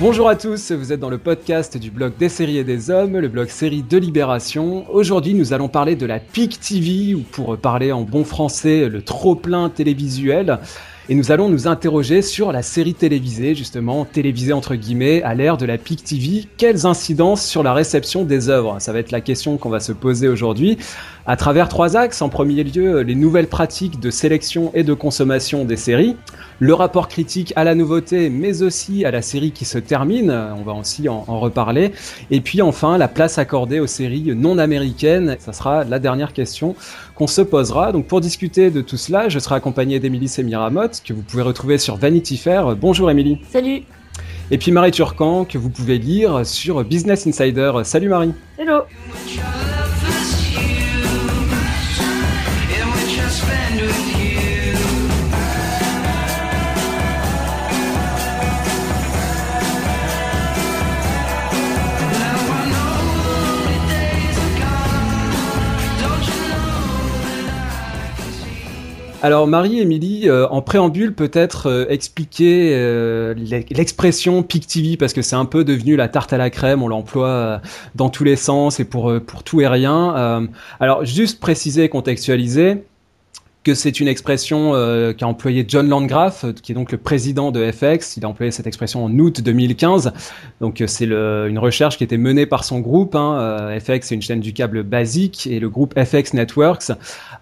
Bonjour à tous, vous êtes dans le podcast du blog des séries et des hommes, le blog série de Libération. Aujourd'hui, nous allons parler de la PIC TV, ou pour parler en bon français, le trop-plein télévisuel. Et nous allons nous interroger sur la série télévisée, justement, télévisée entre guillemets, à l'ère de la PIC TV. Quelles incidences sur la réception des œuvres? Ça va être la question qu'on va se poser aujourd'hui. À travers trois axes. En premier lieu, les nouvelles pratiques de sélection et de consommation des séries. Le rapport critique à la nouveauté, mais aussi à la série qui se termine. On va aussi en, en reparler. Et puis enfin, la place accordée aux séries non américaines. Ça sera la dernière question qu'on se posera. Donc pour discuter de tout cela, je serai accompagné d'Emilie Semiramotte, que vous pouvez retrouver sur Vanity Fair. Bonjour Émilie. Salut. Et puis Marie Turcan, que vous pouvez lire sur Business Insider. Salut Marie. Hello. Alors Marie-Émilie, euh, en préambule peut-être euh, expliquer euh, l'expression Peak TV parce que c'est un peu devenu la tarte à la crème, on l'emploie dans tous les sens et pour, pour tout et rien. alors juste préciser, contextualiser, c'est une expression euh, qu'a employé John Landgraf, euh, qui est donc le président de FX. Il a employé cette expression en août 2015. Donc euh, c'est une recherche qui était menée par son groupe. Hein. FX c'est une chaîne du câble basique et le groupe FX Networks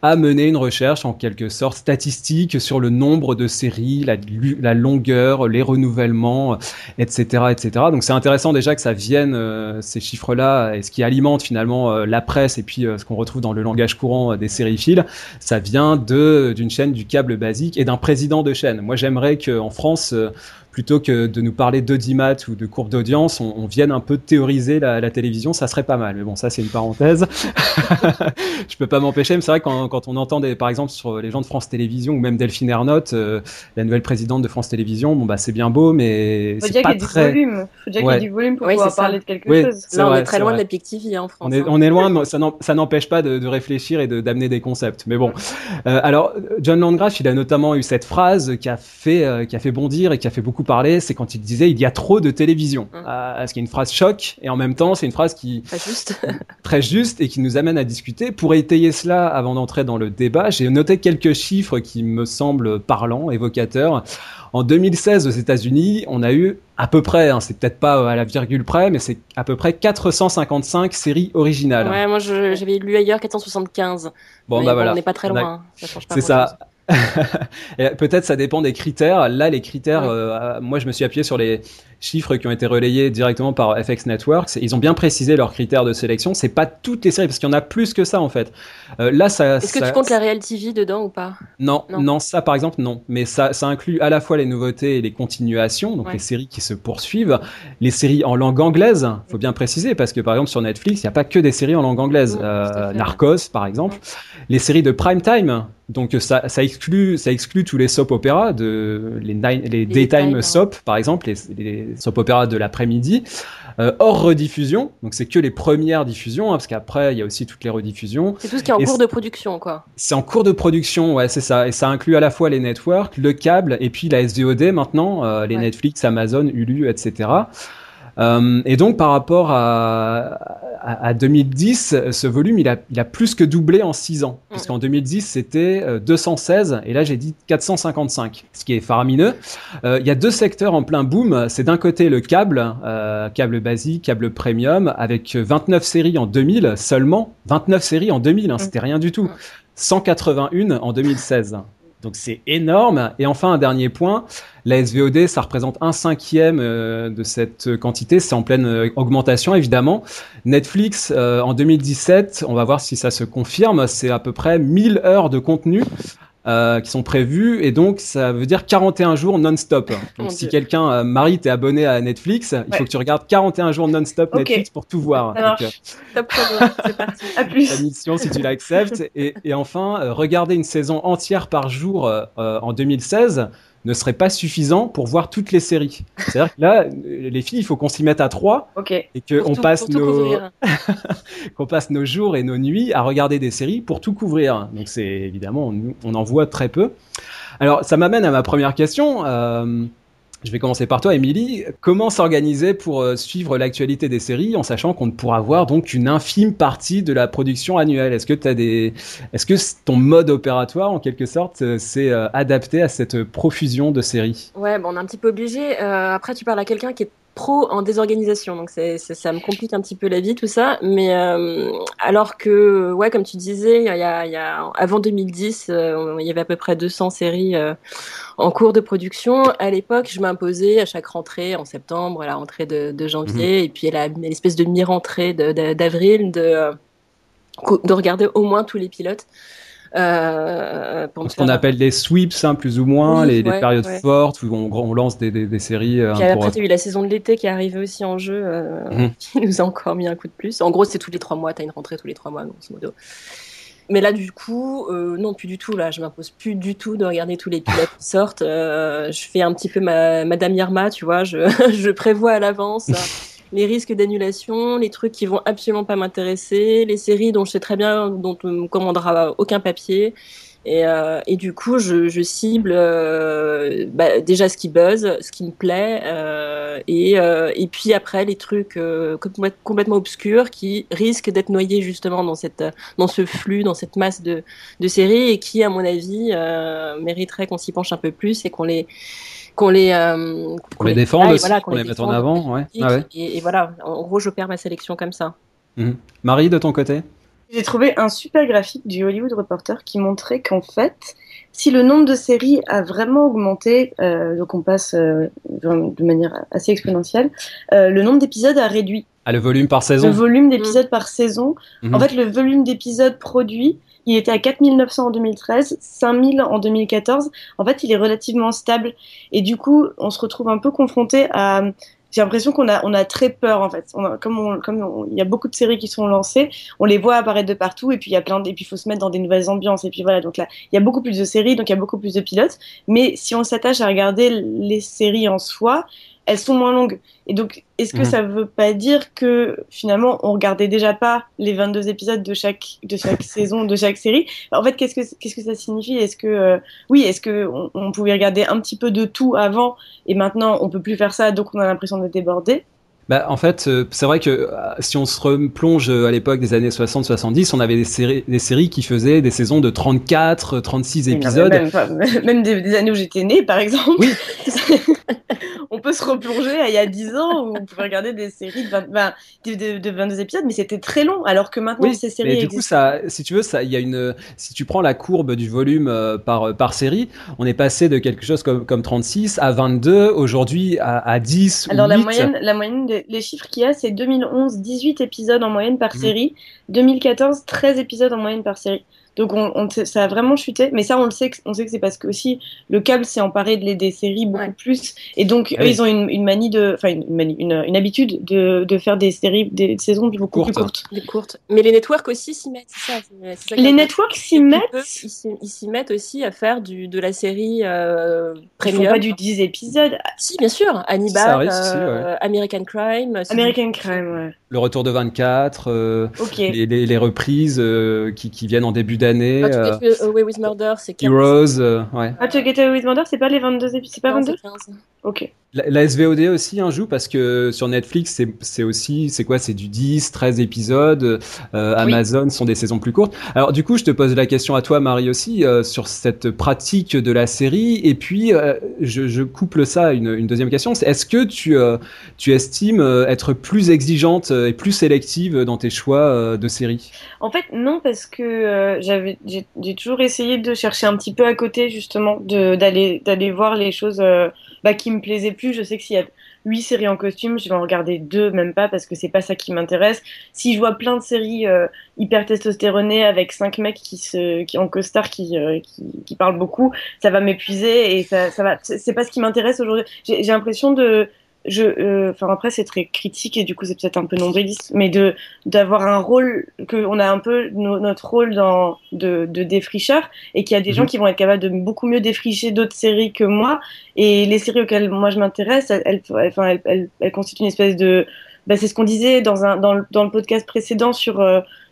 a mené une recherche en quelque sorte statistique sur le nombre de séries, la, la longueur, les renouvellements, etc., etc. Donc c'est intéressant déjà que ça vienne ces chiffres-là et ce qui alimente finalement la presse et puis ce qu'on retrouve dans le langage courant des sériphiles, ça vient de d'une chaîne du câble basique et d'un président de chaîne. Moi, j'aimerais qu'en France, euh, plutôt que de nous parler d'audimat ou de courbe d'audience, on, vienne un peu théoriser la, télévision, ça serait pas mal. Mais bon, ça c'est une parenthèse. je peux pas m'empêcher, mais c'est vrai quand, quand on entend des, par exemple sur les gens de France Télévisions ou même Delphine Ernotte, euh, la nouvelle présidente de France Télévisions, bon bah c'est bien beau, mais c'est pas très. Il faut déjà qu'il y ait du volume pour pouvoir parler de quelque chose. Là, on est très loin de la PIC TV en France. On est, on est loin, mais ça n'empêche pas de, de, réfléchir et d'amener des concepts. Mais bon, euh, alors John Landgraf, il a notamment eu cette phrase qui a fait, euh, qui a fait bondir et qui a fait beaucoup parler, c'est quand il disait il y a trop de télévision. Mmh. Euh, ce qui est une phrase choc et en même temps c'est une phrase qui très juste. très juste et qui nous amène à discuter. Pour étayer cela, avant d'entrer dans le débat, j'ai noté quelques chiffres qui me semblent parlants, évocateurs. En 2016 aux États-Unis, on a eu à peu près, hein, c'est peut-être pas à la virgule près, mais c'est à peu près 455 séries originales. Ouais, moi j'avais lu ailleurs 475. Bon, bah voilà. On n'est pas très loin. C'est ça. Peut-être ça dépend des critères. Là, les critères, euh, moi je me suis appuyé sur les chiffres qui ont été relayés directement par FX Networks. Ils ont bien précisé leurs critères de sélection. C'est pas toutes les séries parce qu'il y en a plus que ça en fait. Euh, là, ça. Est-ce que tu comptes la Real TV dedans ou pas? Non, non, ça par exemple non. Mais ça, ça inclut à la fois les nouveautés et les continuations, donc les séries qui se poursuivent, les séries en langue anglaise. Faut bien préciser parce que par exemple sur Netflix, il n'y a pas que des séries en langue anglaise. euh, Narcos par exemple, les séries de prime time. Donc ça, ça exclut, ça exclut tous les soap opéras de les, les, daytime soap par exemple, les, les soap opéra de l'après-midi, euh, hors rediffusion. Donc c'est que les premières diffusions, hein, parce qu'après il y a aussi toutes les rediffusions. C'est tout ce qui est en cours de production, quoi. C'est en cours de production, ouais, c'est ça. Et ça inclut à la fois les networks, le câble, et puis la SVOD maintenant, euh, les Netflix, Amazon, Hulu, etc. Euh, et donc par rapport à, à, 2010, ce volume il a, il a plus que doublé en 6 ans, parce qu'en 2010 c'était 216 euh, et là j'ai dit 455, ce qui est faramineux. Euh, il y a deux secteurs en plein boom, c'est d'un côté le câble, euh, câble basique, câble premium, avec 29 séries en 2000 seulement, 29 séries en 2000, hein, c'était rien du tout. 181 en 2016. Donc c'est énorme. Et enfin, un dernier point, la SVOD, ça représente un cinquième euh, de cette quantité. C'est en pleine euh, augmentation, évidemment. Netflix, euh, en 2017, on va voir si ça se confirme, c'est à peu près 1000 heures de contenu. Euh, qui sont prévus et donc ça veut dire 41 jours non-stop. Donc si quelqu'un, euh, Marie, t'es abonné à Netflix, il faut que tu regardes 41 jours non-stop Netflix pour tout voir. Ça marche. Euh, Top c'est parti. À plus. La mission si tu l'acceptes. Et, et, enfin, regarder une saison entière par jour en 2016 ne serait pas suffisant pour voir toutes les séries. C'est-à-dire que là, les filles, il faut qu'on s'y mette à trois et qu'on passe nos qu'on passe nos jours et nos nuits à regarder des séries pour tout couvrir. Donc c'est évidemment, on, on, en voit très peu. Alors ça m'amène à ma première question. Euh, Je vais commencer par toi, Émilie. Comment s'organiser pour euh, suivre l'actualité des séries en sachant qu'on ne pourra voir donc une infime partie de la production annuelle? Est-ce que est-ce que ton mode opératoire, en quelque sorte, euh, s'est euh, adapté à cette profusion de séries? Ouais, on est un petit peu obligé. après, tu parles à quelqu'un qui est pro en désorganisation, donc c'est, ça me complique un petit peu la vie tout ça. Mais euh, alors que, ouais, comme tu disais, il y a, il y a avant 2010, euh, il y avait à peu près 200 séries euh, en cours de production. À l'époque, je m'imposais à chaque rentrée en septembre, à la rentrée de, de janvier, mhm. et puis à l'espèce de mi-rentrée d'avril, de, de, de regarder au moins tous les pilotes. Euh, Ce qu'on appelle les sweeps, hein, plus ou moins, les, périodes fortes où on, lance des, des, séries. Euh, Puis après, tu as eu la saison de l'été qui est arrivée aussi en jeu, euh, mhm. qui nous a encore mis un coup de plus. En gros, c'est tous les trois mois, tu as une rentrée tous les trois mois, grosso modo. Mais là, du coup, euh, non, plus du tout. Là, je m'impose plus du tout de regarder tous les pilotes qui sortent. Euh, je fais un petit peu ma Madame Irma, tu vois. Je, je prévois à l'avance les risques d'annulation, les trucs qui vont absolument pas m'intéresser, les séries dont je sais très bien dont on me commandera aucun papier. Et, euh, et du coup, je, je cible euh, bah, déjà ce qui buzz, ce qui me plaît, euh, et, euh, et puis après les trucs euh, complètement obscurs qui risquent d'être noyés justement dans cette, dans ce flux, dans cette masse de, de séries, et qui, à mon avis, euh, mériteraient qu'on s'y penche un peu plus et qu'on les qu'on les, euh, qu'on les, défende aussi, qu'on les, mette en avant. Ouais. Ah ouais. Et, voilà, en gros, j'opère ma sélection comme ça. Mhm. Marie, de ton côté J'ai trouvé un super graphique du Hollywood Reporter qui montrait qu'en fait, si le nombre de séries a vraiment augmenté, euh, donc on passe euh, de manière assez exponentielle, euh, le nombre d'épisodes a réduit. Ah, le volume par saison Le volume d'épisodes par saison. Mhm. En fait, le volume d'épisodes produits il était à 4900 en 2013, 5000 en 2014. En fait, il est relativement stable. Et du coup, on se retrouve un peu confronté à j'ai l'impression qu'on a, on a très peur en fait. On comme comme il y a beaucoup de séries qui sont lancées, on les voit apparaître de partout et puis il y a plein de, et puis faut se mettre dans des nouvelles ambiances et puis voilà. Donc là, il y a beaucoup plus de séries, donc il y a beaucoup plus de pilotes. Mais si on s'attache à regarder les séries en soi, elles sont moins longues. Et donc, est-ce que mhm. ça veut pas dire que finalement, on regardait déjà pas les 22 épisodes de chaque, de chaque saison, de chaque série? En fait, qu'est-ce que, qu'est-ce que ça signifie? Est-ce que, euh, oui, est-ce que on, pouvait regarder un petit peu de tout avant et maintenant on peut plus faire ça, donc on a l'impression d'être débordé? Bah, en fait, euh, c'est vrai que euh, si on se replonge à l'époque des années 60-70, on avait des séries, des séries qui faisaient des saisons de 34, 36 épisodes. même, des, années où j'étais née, par exemple. Oui. on peut se replonger à il y a 10 ans où on pouvait regarder des séries de, 20, ben, de, 22 épisodes, mais c'était très long, alors que maintenant ces séries. Mais du coup, ça, si tu veux, ça, il y a une, si tu prends la courbe du volume euh, par, par série, on est passé de quelque chose comme, comme 36 à 22, aujourd'hui à, à 10. Alors ou 8. la moyenne, la moyenne les chiffres qu'il y a, c'est 2011, 18 épisodes en moyenne par mmh. série, 2014, 13 épisodes en moyenne par série. Donc on, ça a vraiment chuté, mais ça on le sait, on sait que c'est parce que aussi le câble s'est emparé de, des séries beaucoup plus, et donc ah eux, ils ont une, une, manie de, enfin une, une, une, habitude de, de, faire des séries, des saisons beaucoup plus courtes. Des courtes. Mais les networks aussi s'y mettent, c'est ça. ça les networks s'y mettent. Ils s'y mettent aussi à faire du, de la série euh, premium. Ils font pas du 10 épisodes. Si bien sûr, Hannibal, euh, American Crime. American Crime, ouais. Le retour de 24, euh, les, les, les, reprises euh, qui, qui viennent en début d'année année. How to Get Away with Murder, c'est Heroes, euh, ouais. How to Get Away with Murder, c'est pas les 22 épisodes, c'est pas 22 Ok. La, SVOD aussi un joue parce que sur Netflix c'est aussi c'est quoi? C'est du 10 13 épisodes. Euh, Amazon sont des saisons plus courtes. Alors du coup je te pose la question à toi Marie aussi euh, sur cette pratique de la série. Et puis euh, je, je, couple ça à une, une deuxième question. C'est est-ce que tu tu estimes être plus exigeante et plus sélective dans tes choix de séries en fait non parce que j'avais j'ai toujours essayé de chercher un petit peu à côté justement d'aller d'aller voir les choses bah, qui me plaisait plus. Je sais que s'il y a huit séries en costume, je vais en regarder deux, même pas, parce que c'est pas ça qui m'intéresse. Si je vois plein de séries euh, hyper testostéronées avec cinq mecs qui se, qui en costard qui, euh, qui, qui, parlent beaucoup, ça va m'épuiser et ça, ça va. C'est pas ce qui m'intéresse aujourd'hui. J'ai l'impression de je, euh, enfin après c'est très critique et du coup c'est peut-être un peu nombriliste, mais de d'avoir un rôle que on a un peu notre rôle dans de, de défricheur et qu'il y a des gens mhm. qui vont être capables de beaucoup mieux défricher d'autres séries que moi et les séries auxquelles moi je m'intéresse, elles, elles, enfin, elles, elles, constituent une espèce de bah, c'est ce qu'on disait dans, un, dans, le, dans le podcast précédent sur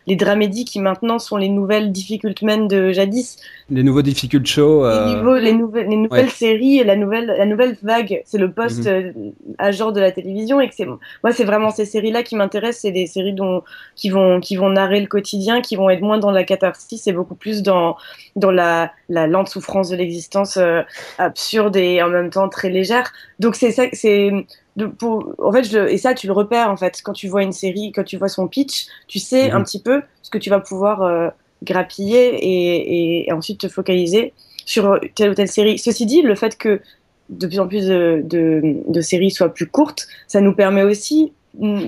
les dramédies qui maintenant sont les nouvelles difficult men de jadis. Les nouveaux difficult shows. Euh... Les, nouvelles, les nouvelles séries, la nouvelle, la nouvelle vague, c'est le post mhm. à genre de la télévision et que c'est moi c'est vraiment ces séries-là qui m'intéressent, c'est des séries dont qui vont qui vont narrer le quotidien, qui vont être moins dans la catharsis et beaucoup plus dans dans la la lente souffrance de l'existence euh, absurde et en même temps très légère. Donc c'est ça, c'est en fait, je, et ça, tu le repères en fait quand tu vois une série, quand tu vois son pitch, tu sais mhm. un petit peu ce que tu vas pouvoir euh, grappiller et, et, ensuite te focaliser sur telle ou telle série. Ceci dit, le fait que de plus en plus de, de, de séries soient plus courtes, ça nous permet aussi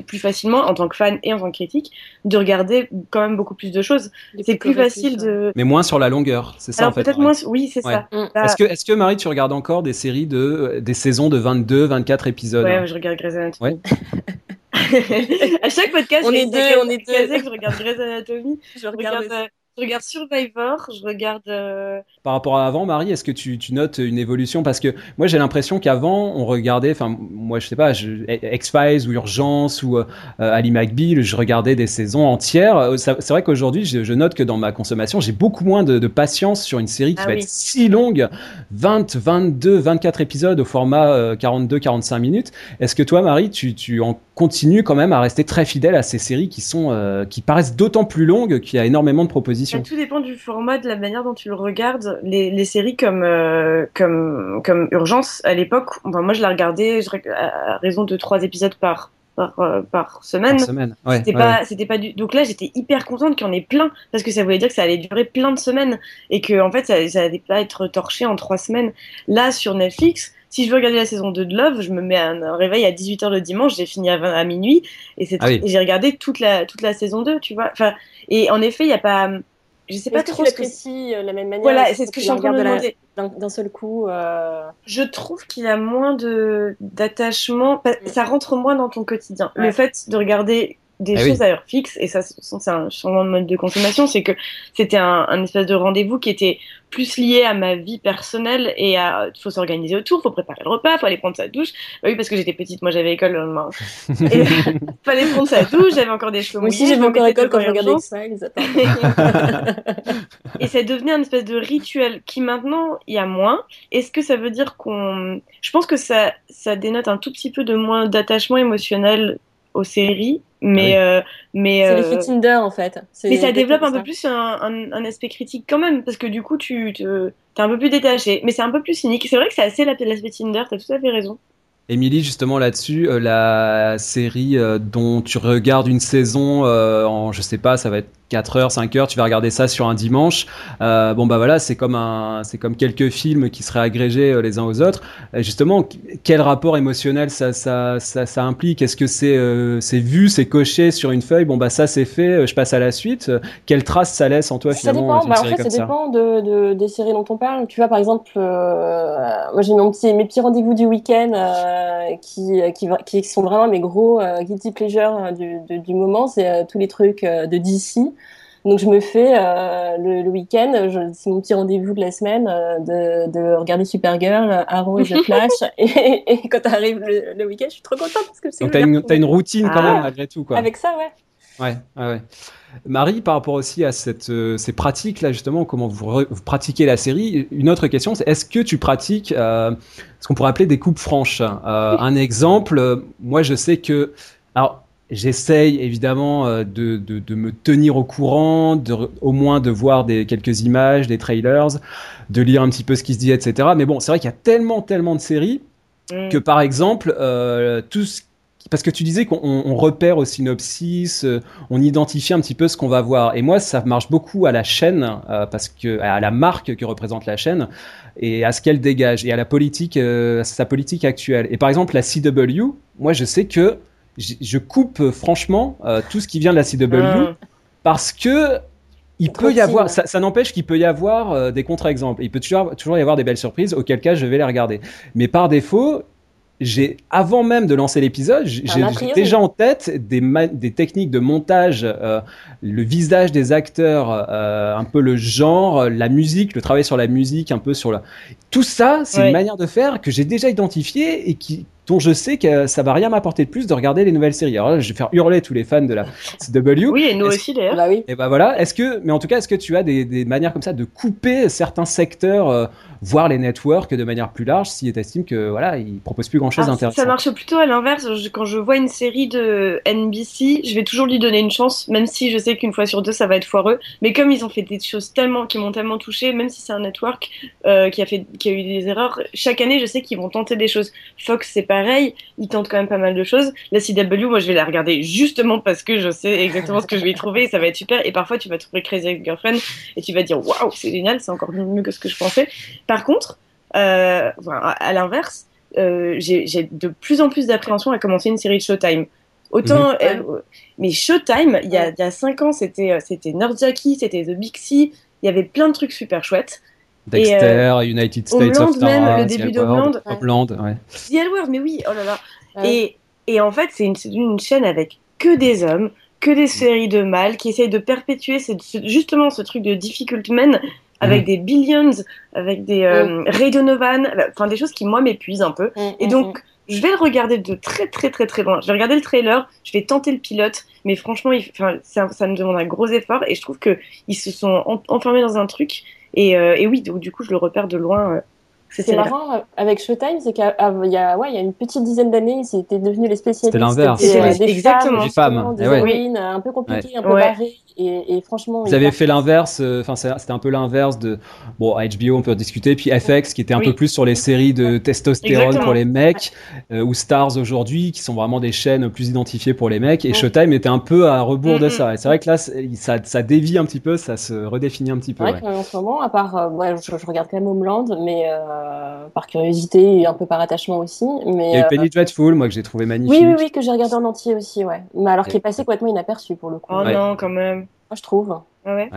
plus facilement en tant que fan et en tant que critique de regarder quand même beaucoup plus de choses. C'est plus facile de. Mais moins sur la longueur, c'est ça Alors en fait. Peut-être moins, oui, c'est ça. Mm. Est-ce que, est-ce que Marie, tu regardes encore des séries de, des saisons de 22, 24 épisodes Ouais, je regarde Grey's Anatomy. à chaque podcast, on est deux, on est deux. je regarde Grey's Anatomy. Je regarde, euh, je regarde Survivor, je regarde. Euh, Par rapport à avant, Marie, est-ce que tu, tu, notes une évolution? Parce que moi, j'ai l'impression qu'avant, on regardait, enfin, moi, je sais pas, X-Files ou Urgence ou euh, Ali McBeal, je regardais des saisons entières. Euh, c'est vrai qu'aujourd'hui, je, note que dans ma consommation, j'ai beaucoup moins de, de, patience sur une série qui ah va être si longue 20, 22, 24 épisodes au format 42-45 minutes. Est-ce que toi, Marie, tu, tu en continues quand même à rester très fidèle à ces séries qui sont qui paraissent d'autant plus longues qu'il y a énormément de propositions tout dépend du format, de la manière dont tu le regardes. Les, séries comme, euh, comme, comme Urgence, à l'époque, enfin, moi je la regardais à raison de trois épisodes par, par, euh, par semaine. semaine. c'était pas, c'était pas du. Donc là, j'étais hyper contente qu'il y en ait plein parce que ça voulait dire que ça allait durer plein de semaines et que en fait, ça, ça allait pas être torché en trois semaines. Là, sur Netflix, si je veux regarder la saison 2 de Love, je me mets un, réveil à 18h le dimanche, j'ai fini à, à minuit et, c'est ah j'ai regardé toute la, toute la saison 2, tu vois. Enfin, et en effet, il n'y a pas je sais pas trop ce que euh, la même manière? Voilà, c'est ce que je suis en train de demander. D'un seul coup. Euh... Je trouve qu'il a moins de d'attachement. Mm. Ça rentre moins dans ton quotidien. Le fait de regarder des ah choses à heure fixe, et ça, c'est un changement de mode de consommation, c'est que c'était un, un, espèce de rendez-vous qui était plus lié à ma vie personnelle et à faut s'organiser autour, faut préparer le repas, faut aller prendre sa douche. Bah oui, parce que j'étais petite, moi j'avais école le lendemain. et fallait prendre sa douche, j'avais encore des cheveux Moi aussi j'avais encore école quand je regardais ça, et ça devenait un espèce de rituel qui maintenant il y a moins. Est-ce que ça veut dire qu'on je pense que ça ça dénote un tout petit peu de moins d'attachement émotionnel aux séries mais, euh, mais c'est euh, Tinder en fait. Mais ça développe un peu plus un, un, aspect critique quand même, parce que du coup, tu te, es un peu plus détaché. Mais c'est un peu plus cynique. C'est vrai que c'est assez l'aspect Tinder, t'as tout à fait raison. Émilie, justement là-dessus, euh, la série dont tu regardes une saison en, je sais pas, ça va être 4 heures, 5 heures, tu vas regarder ça sur un dimanche. Euh, bon bah voilà, c'est comme un, c'est comme quelques films qui seraient agrégés euh, les uns aux autres. justement, quel rapport émotionnel ça, ça, ça, ça implique? Est-ce que c'est, euh, c'est vu, c'est coché sur une feuille? Bon bah ça c'est fait, je passe à la suite. Quelle trace ça laisse en toi finalement Ça dépend. Bah, en fait, ça, dépend de, de, des séries dont on parle. Tu vois par exemple, moi j'ai mon petit, mes petits rendez-vous du week-end qui, qui, qui, sont vraiment mes gros guilty pleasure du, du moment. C'est tous les trucs de DC. Donc je me fais euh, le, week-end, c'est mon petit rendez-vous de la semaine euh, de, de, regarder Supergirl, Arrow et The Flash. et, quand arrive le, week-end, je suis trop contente parce que c'est. Donc t'as une, as une routine quand même ah. malgré tout quoi. Avec ça, ouais. Ouais, ouais. Marie, par rapport aussi à cette, euh, ces pratiques là justement, comment vous, pratiquez la série, une autre question, c'est est-ce que tu pratiques ce qu'on pourrait appeler des coupes franches? Un exemple, moi je sais que alors J'essaye évidemment euh, de, de, de, me tenir au courant, de, au moins de voir des, quelques images, des trailers, de lire un petit peu ce qui se dit, etc. Mais bon, c'est vrai qu'il y a tellement, tellement de séries mm. que par exemple, euh, tout ce parce que tu disais qu'on on repère au synopsis, euh, on identifie un petit peu ce qu'on va voir. Et moi, ça marche beaucoup à la chaîne, euh, parce que à la marque que représente la chaîne et à ce qu'elle dégage et à la politique, euh, sa politique actuelle. Et par exemple, la CW, moi, je sais que je coupe euh, franchement euh, tout ce qui vient de la CW ah. parce que il peut y avoir, ça, n'empêche qu'il peut y avoir euh, des contre-exemples. Il peut toujours, toujours y avoir des belles surprises, auquel cas je vais les regarder. Mais par défaut, j'ai avant même de lancer l'épisode, j'ai déjà en tête des, des techniques de montage, le visage des acteurs, un peu le genre, la musique, le travail sur la musique, un peu sur la. Tout ça, c'est une manière de faire que j'ai déjà identifié et qui dont je sais que ça va rien m'apporter de plus de regarder les nouvelles séries. Alors là, je vais faire hurler tous les fans de la CW. Oui, et nous aussi d'ailleurs. Bah oui. Et bah voilà. Est-ce que, mais en tout cas, est-ce que tu as des, des manières comme ça de couper certains secteurs, euh, voire les networks de manière plus large, si tu estimes que voilà, ils proposent plus grand-chose Ah, d'intéressant. Ça marche plutôt à l'inverse. Je- Quand je vois une série de NBC, je vais toujours lui donner une chance, même si je sais qu'une fois sur deux ça va être foireux. Mais comme ils ont fait des choses tellement, qui m'ont tellement touché, même si c'est un network euh, qui a fait, qui a eu des erreurs, chaque année je sais qu'ils vont tenter des choses. Fox c'est pareil, ils tentent quand même pas mal de choses. La CW, moi je vais la regarder justement parce que je sais exactement ce que je vais y trouver et ça va être super. Et parfois tu vas trouver Crazy Ex-Girlfriend et tu vas dire waouh c'est génial, c'est encore mieux que ce que je pensais. Par contre, euh, à, l'inverse euh, j'ai de plus en plus d'appréhension à commencer une série de Showtime. Autant, Mhm. euh, mais Showtime, il y a, il y a cinq ans, c'était c'était Nerd Jackie, c'était The Big C, il y avait plein de trucs super chouettes. Dexter, United States Homeland of Tara, même, le The début L d'Homeland. Word, Homeland, ouais. The L mais oui, oh là là. Ouais. Et, et en fait, c'est une, chaîne avec que des hommes, que des séries de mâles qui essayent de perpétuer ce- ce- justement ce truc de difficult men avec des billions, avec des euh, Ray Donovan, enfin des choses qui moi m'épuisent un peu. Mm, Et mm, donc, je vais le regarder de très très très très loin. Je vais regarder le trailer, je vais tenter le pilote, mais franchement, il, ça, ça me demande un gros effort et je trouve que ils se sont en- enfermés dans un truc. Et, euh, et oui, donc, du coup, je le repère de loin. Euh, C'est marrant euh, avec Showtime, c'est qu'il y a, ouais, il y a une petite dizaine d'années, ils étaient devenus les spécialistes C'était l'inverse. des, Ouais. des Exactement. femmes, Des femmes, justement, des eh ouais. héroïnes, un peu compliquées, un peu Ouais. barrées, et, et franchement. Vous ils avez fait l'inverse, euh, enfin c'était un peu l'inverse de bon HBO on peut en discuter, puis FX qui était un Oui. peu plus sur les séries de testostérone Exactement. pour les mecs, euh, ou Stars aujourd'hui qui sont vraiment des chaînes plus identifiées pour les mecs, et Ouais. Showtime était un peu à rebours de ça. Et c'est vrai que là ça, ça dévie un petit peu, ça se redéfinit un petit peu. C'est vrai ouais. qu'en ce moment, à part, euh, ouais, je, je regarde quand même Homeland, mais euh, par curiosité et un peu par attachement aussi. Mais Il y a eu euh, Penny Dreadful, moi que j'ai trouvé magnifique. oui, oui, oui, que j'ai regardé en entier aussi, ouais. Mais alors qui est passé complètement inaperçu pour le coup. Oh Ouais. non, quand même. Moi, je trouve. Ah ouais.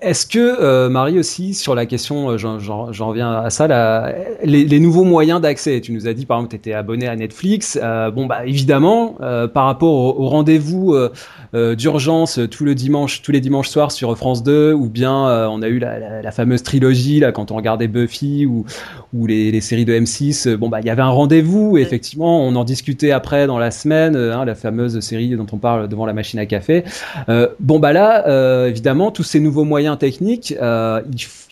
Est-ce que euh, Marie aussi sur la question, euh, j'en- reviens à ça, la- les, les nouveaux moyens d'accès? Tu nous as dit par exemple, tu étais abonné à Netflix. Euh, bon bah évidemment, euh, par rapport au, au rendez-vous euh, euh, d'urgence tout le dimanche, tous les dimanches soirs sur France 2, ou bien euh, on a eu la, la- la fameuse trilogie là quand on regardait Buffy ou, ou les, les séries de M6. euh, bon bah il y avait un rendez-vous. et Effectivement, on en discutait après dans la semaine, hein, la fameuse série dont on parle devant la machine à café. Euh, bon bah là, euh, évidemment, tous ces nouveaux moyens techniques, euh,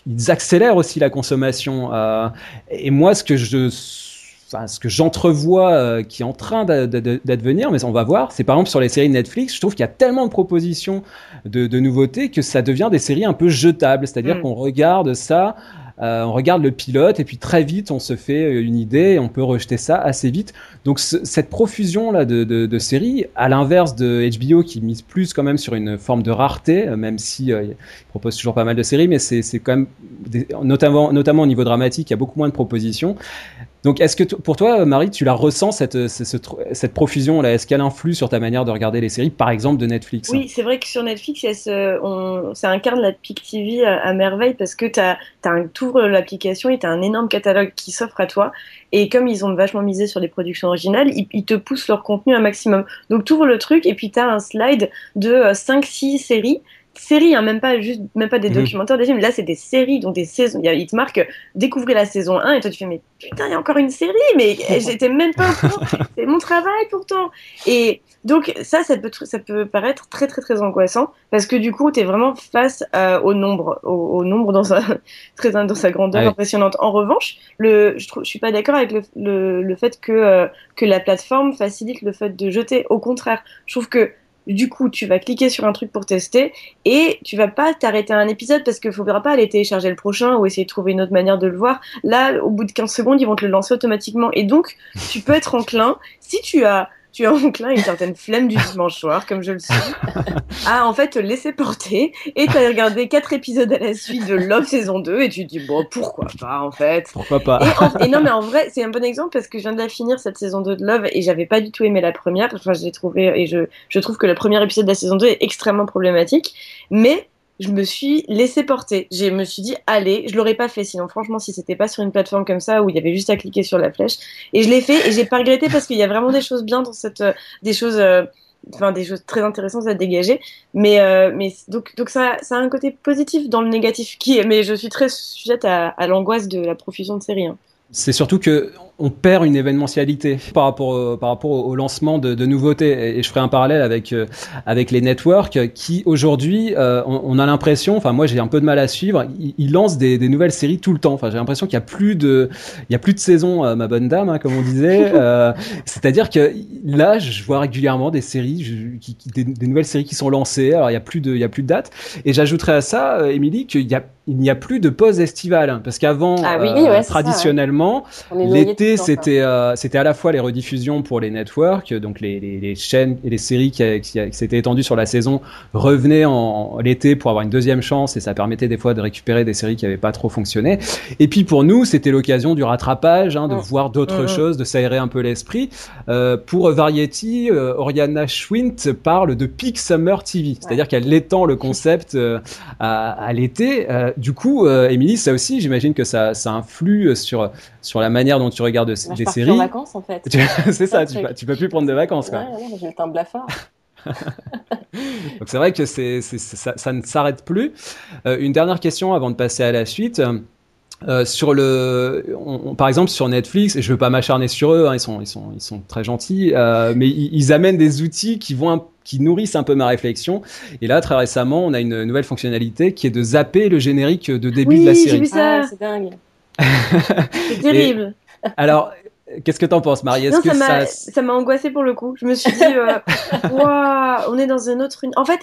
ils, accélèrent aussi la consommation. euh, et moi, ce que je enfin, ce que j'entrevois euh, qui est en train d'a- d'a- d'advenir, mais on va voir, c'est par exemple sur les séries Netflix, je trouve qu'il y a tellement de propositions de, de nouveautés que ça devient des séries un peu jetables, c'est-à-dire Mm. qu'on regarde ça, euh, on regarde le pilote et puis très vite on se fait euh, une idée et on peut rejeter ça assez vite. Donc ce- cette profusion là de, de, de séries, à l'inverse de HBO qui mise plus quand même sur une forme de rareté, euh, même si euh, il propose toujours pas mal de séries, mais c'est c'est quand même des- notamment notamment au niveau dramatique, il y a beaucoup moins de propositions. Donc, est-ce que pour toi, Marie, tu la ressens tr- cette profusion là? Est-ce qu'elle influe sur ta manière de regarder les séries, par exemple de Netflix? Oui, c'est vrai que sur Netflix, ça incarne la Pic TV à, merveille parce que tu un tour l'application et tu as un énorme catalogue qui s'offre à toi. Et comme ils ont vachement misé sur les productions originales, ils, ils te poussent leur contenu un maximum. Donc tu ouvres le truc et puis tu as un slide de 5-6 séries. Séries, hein, même pas juste, même pas des Mhm. documentaires, des films. Là, c'est des séries, donc des saisons. Il y a- Ils te marquent, découvrez la saison 1 et toi tu fais, mais putain, il y a encore une série, mais j'étais même pas au courant. C'est mon travail pourtant. Et donc ça, ça peut, ça peut paraître très très très angoissant parce que du coup, tu es vraiment face euh, au nombre, au, au nombre dans sa, très, dans sa grandeur Ouais. impressionnante. En revanche, le, je, trouve, je suis pas d'accord avec le, le, le fait que, euh, que la plateforme facilite le fait de jeter. Au contraire, je trouve que du coup, tu vas cliquer sur un truc pour tester et tu vas pas t'arrêter à un épisode parce qu'il faudra pas aller télécharger le prochain ou essayer de trouver une autre manière de le voir. Là, au bout de 15 secondes, ils vont te le lancer automatiquement et donc tu peux être enclin si tu as tu es enclin à une certaine flemme du dimanche soir, comme je le suis, à en fait te laisser porter et t'as regardé quatre épisodes à la suite de Love saison 2 et tu te dis bon pourquoi pas en fait. Pourquoi pas Et, en- et non, mais en vrai, c'est un bon exemple parce que je viens de la finir cette saison 2 de Love et j'avais pas du tout aimé la première. Enfin, je l'ai trouvé et je, je trouve que le premier épisode de la saison 2 est extrêmement problématique. Mais je me suis laissé porter. Je me suis dit, allez, je l'aurais pas fait sinon. Franchement, si c'était pas sur une plateforme comme ça où il y avait juste à cliquer sur la flèche. Et je l'ai fait et j'ai pas regretté parce qu'il y a vraiment des choses bien dans cette, euh, des choses, euh, enfin, des choses très intéressantes à dégager. Mais, euh, mais donc, donc ça, ça a un côté positif dans le négatif qui mais je suis très sujette à, à l'angoisse de la profusion de séries. hein. C'est surtout que on perd une événementialité par rapport au, par rapport au lancement de, de nouveautés. Et, je ferai un parallèle avec euh, avec les networks qui aujourd'hui, euh, on, a l'impression, enfin moi j'ai un peu de mal à suivre, ils, lancent des, des, nouvelles séries tout le temps. Enfin j'ai l'impression qu'il y a plus de il y a plus de saison, euh, ma bonne dame, hein, comme on disait. C'est-à-dire que là, je vois régulièrement des séries, qui, des, nouvelles séries qui sont lancées. Alors il y a plus de il y a plus de dates. Et j'ajouterais à ça, Émilie, qu'il y a il n'y a plus de pause estivale parce qu'avant ah euh, traditionnellement l'été c'était euh, c'était à la fois les rediffusions pour les networks donc les, les, les chaînes et les séries qui, qui, s'étaient étendues sur la saison revenaient en, l'été pour avoir une deuxième chance et ça permettait des fois de récupérer des séries qui n'avaient pas trop fonctionné. Et puis pour nous c'était l'occasion du rattrapage hein, de voir d'autres mm, mm. choses de s'aérer un peu l'esprit. Euh, pour Variety Oriana Schwint parle de peak summer TV c'est-à-dire qu'elle étend le concept à, à l'été. Du coup, euh, Émilie, ça aussi, j'imagine que ça, ça influe sur, sur la manière dont tu regardes Moi, des je séries. en vacances, en fait. c'est ça, tu, tu peux plus prendre de vacances. Quoi. Ouais, j'ai le temps blafard. Donc c'est vrai que c'est, ça, ça, ne s'arrête plus. Euh, une dernière question avant de passer à la suite. Euh, sur le, par exemple sur Netflix, et je veux pas m'acharner sur eux, hein, ils sont ils sont ils sont très gentils, euh, mais ils, amènent des outils qui vont qui nourrissent un peu ma réflexion. Et là, très récemment, on a une nouvelle fonctionnalité qui est de zapper le générique de début de la série. Vu ça. Ah, c'est dingue. c'est terrible. Alors, Qu'est-ce que t'en penses, Marie? Non, ça m'a angoissé pour le coup. Je me suis dit, euh, on est dans un autre. En fait,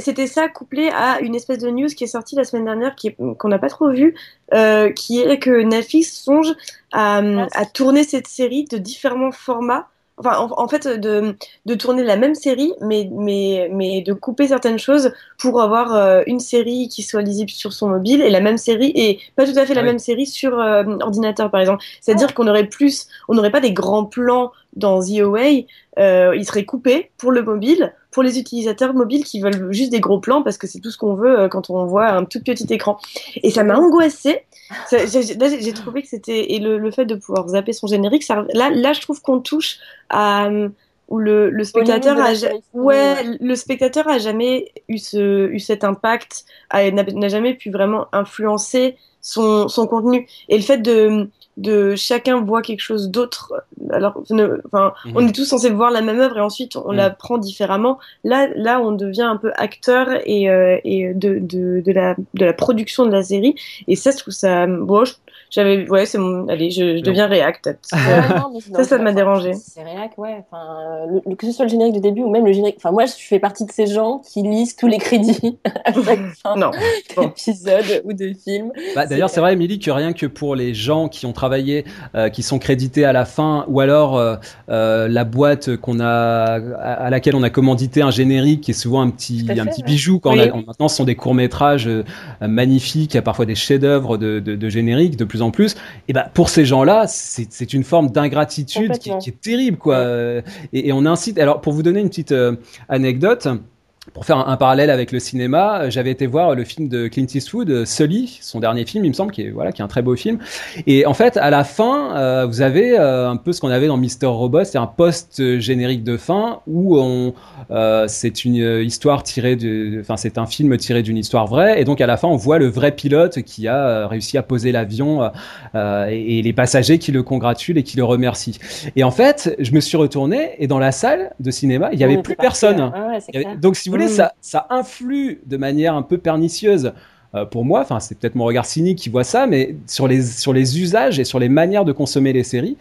c'était ça couplé à une espèce de news qui est sortie la semaine dernière, qu'on n'a pas trop vue, euh, qui est que Netflix songe à, à tourner cette série de différents formats enfin en, fait de, de, tourner la même série mais mais mais de couper certaines choses pour avoir euh, une série qui soit lisible sur son mobile et la même série et pas tout à fait la ah même série sur euh, ordinateur par exemple c'est à dire ah. qu'on aurait plus on n'aurait pas des grands plans dans The Away euh, il serait coupé pour le mobile pour les utilisateurs mobiles qui veulent juste des gros plans parce que c'est tout ce qu'on veut euh, quand on voit un tout petit écran. Et ça m'a angoissé j'ai trouvé que c'était et le, fait de pouvoir zapper son générique, ça, là, là, je trouve qu'on touche à où le, le spectateur a ouais, le spectateur a jamais eu ce eu cet impact, n'a jamais pu vraiment influencer son, son contenu. Et le fait de de chacun voit quelque chose d'autre. Alors, enfin, mhm. on est tous censés voir la même œuvre et ensuite on la mhm. prend différemment. Là, là, on devient un peu acteur et, euh, et de, de, de, la, de la production de la série. Et ça, je trouve ça. Bon, j'avais, ouais, c'est mon. Allez, je, je deviens réact. ça, ça m'a dérangé. C'est réact, ouais. Enfin, le, que ce soit le générique de début ou même le générique. Enfin, moi, je fais partie de ces gens qui lisent tous les crédits à chaque fin d'épisode ou de film. Bah, D'ailleurs, c'est vrai, Émilie, que rien que pour les gens qui ont travaillé euh, qui sont crédités à la fin, ou alors euh, euh, la boîte qu'on a à, laquelle on a commandité un générique qui est souvent un petit un petit bijou quand on maintenant ce sont des courts métrages magnifiques, il y a parfois des chefs-d'œuvre de, de, de génériques de plus en plus. Et ben pour ces gens-là, c'est une forme d'ingratitude qui, qui, est terrible quoi. Et, et, on incite. Alors pour vous donner une petite anecdote pour faire un, parallèle avec le cinéma, euh, j'avais été voir le film de Clint Eastwood, euh, Sully, son dernier film, il me semble, qui est voilà, qui est un très beau film. Et en fait, à la fin, euh, vous avez un peu ce qu'on avait dans Mister Robot, c'est un post générique de fin où on, c'est une histoire tirée de, enfin c'est un film tiré d'une histoire vraie. Et donc à la fin, on voit le vrai pilote qui a réussi à poser l'avion et, les passagers qui le congratulent et qui le remercient. Et en fait, je me suis retourné et dans la salle de cinéma, il y avait plus personne. Ah donc si vous ça, ça influe de manière un peu pernicieuse euh, pour moi, enfin c'est peut-être mon regard cynique qui voit ça, mais sur les sur les usages et sur les manières de consommer les séries.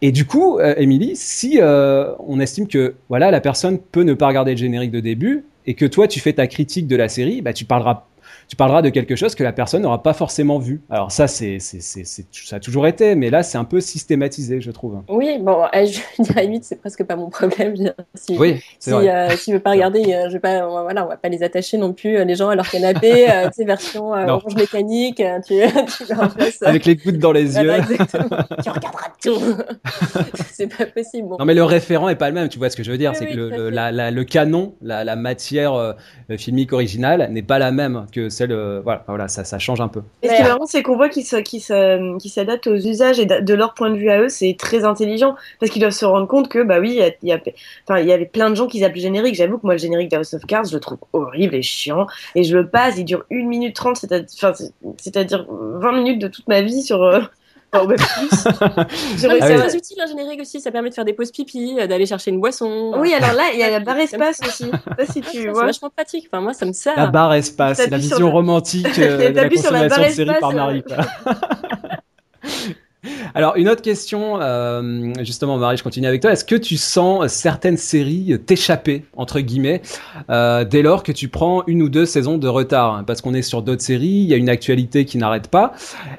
Et du coup, euh, Émilie, si euh, on estime que voilà la personne peut ne pas regarder le générique de début et que toi tu fais ta critique de la série, bah tu parleras tu parleras de quelque chose que la personne n'aura pas forcément vu. Alors ça, c'est, c'est, c'est, ça a toujours été, mais là, c'est un peu systématisé, je trouve. Oui, bon, je dirais limite, c'est presque pas mon problème. Si, oui, si, euh, si veux pas regarder, euh, je vais pas, voilà, on va pas les attacher non plus euh, les gens à leur canapé, euh, tu sais, version euh, orange mécanique, tu, tu avec les gouttes dans les yeux. tu regarderas tout. c'est pas possible. Non, mais le référent est pas le même. Tu vois ce que je veux dire, c'est que le, la, la, le canon, la, la matière filmique originale n'est pas la même que euh, voilà, ça, ça, change un peu. Et ce qui est marrant, c'est qu'on voit qu'ils s'adaptent aux usages et de leur point de vue à eux, c'est très intelligent parce qu'ils doivent se rendre compte que, bah oui, il y, a, y avait plein de gens qui appellent générique. J'avoue que moi, le générique d'House of Cards, je le trouve horrible et chiant et je le passe. Il dure 1 minute 30, c'est-à-dire 20 minutes de toute ma vie sur. Euh, bah, plus. c'est très utile un générique aussi, ça permet de faire des pauses pipi, euh, d'aller chercher une boisson. Oui, alors là, il y a la barre espace aussi. si tu vois. C'est vachement pratique. Enfin, moi, ça me sert. La barre espace, la vision romantique euh, de la consommation de série par Marie. Alors, une autre question, euh, justement, Marie, je continue avec toi. Est-ce que tu sens certaines séries t'échapper, entre guillemets, euh, dès lors que tu prends une ou deux saisons de retard? Parce qu'on est sur d'autres séries, il y a une actualité qui n'arrête pas.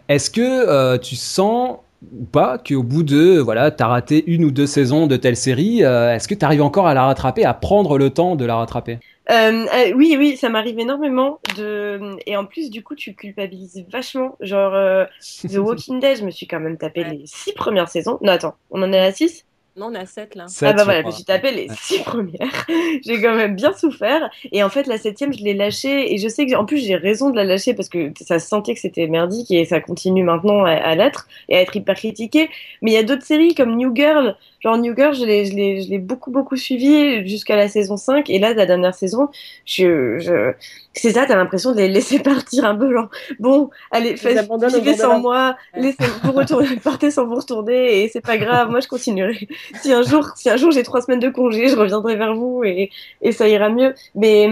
Est-ce que euh, tu sens ou pas qu'au bout de voilà t'as raté une ou deux saisons de telle série est-ce que tu arrives encore à la rattraper à prendre le temps de la rattraper? Euh, euh, oui, oui, ça m'arrive énormément. De... Et en plus, du coup, tu culpabilises vachement. Genre, euh, The Walking Dead, je me suis quand même tapé les six premières saisons. Non, attends, on en est à six? Non, on est à 7 là. ah bah voilà, je me suis tapé les 6 premières. j'ai quand même bien souffert. Et en fait, la septième, je l'ai lâchée. Et je sais que, en plus, j'ai raison de la lâcher parce que ça se sentait que c'était merdique et ça continue maintenant à, l'être et à être hyper critiqué. Mais il y a d'autres séries comme New Girl. Genre, New Girl, je l'ai, je l'ai, je l'ai beaucoup, beaucoup suivi jusqu'à la saison 5. Et là, la dernière saison, je, je, c'est ça, t'as l'impression de les laisser partir un peu, genre, bon, allez, faites, vivez sans moi, laissez, vous retourner, partez sans vous retourner, et c'est pas grave, moi je continuerai. Si un jour, si un jour j'ai trois semaines de congé, je reviendrai vers vous et, et ça ira mieux. Mais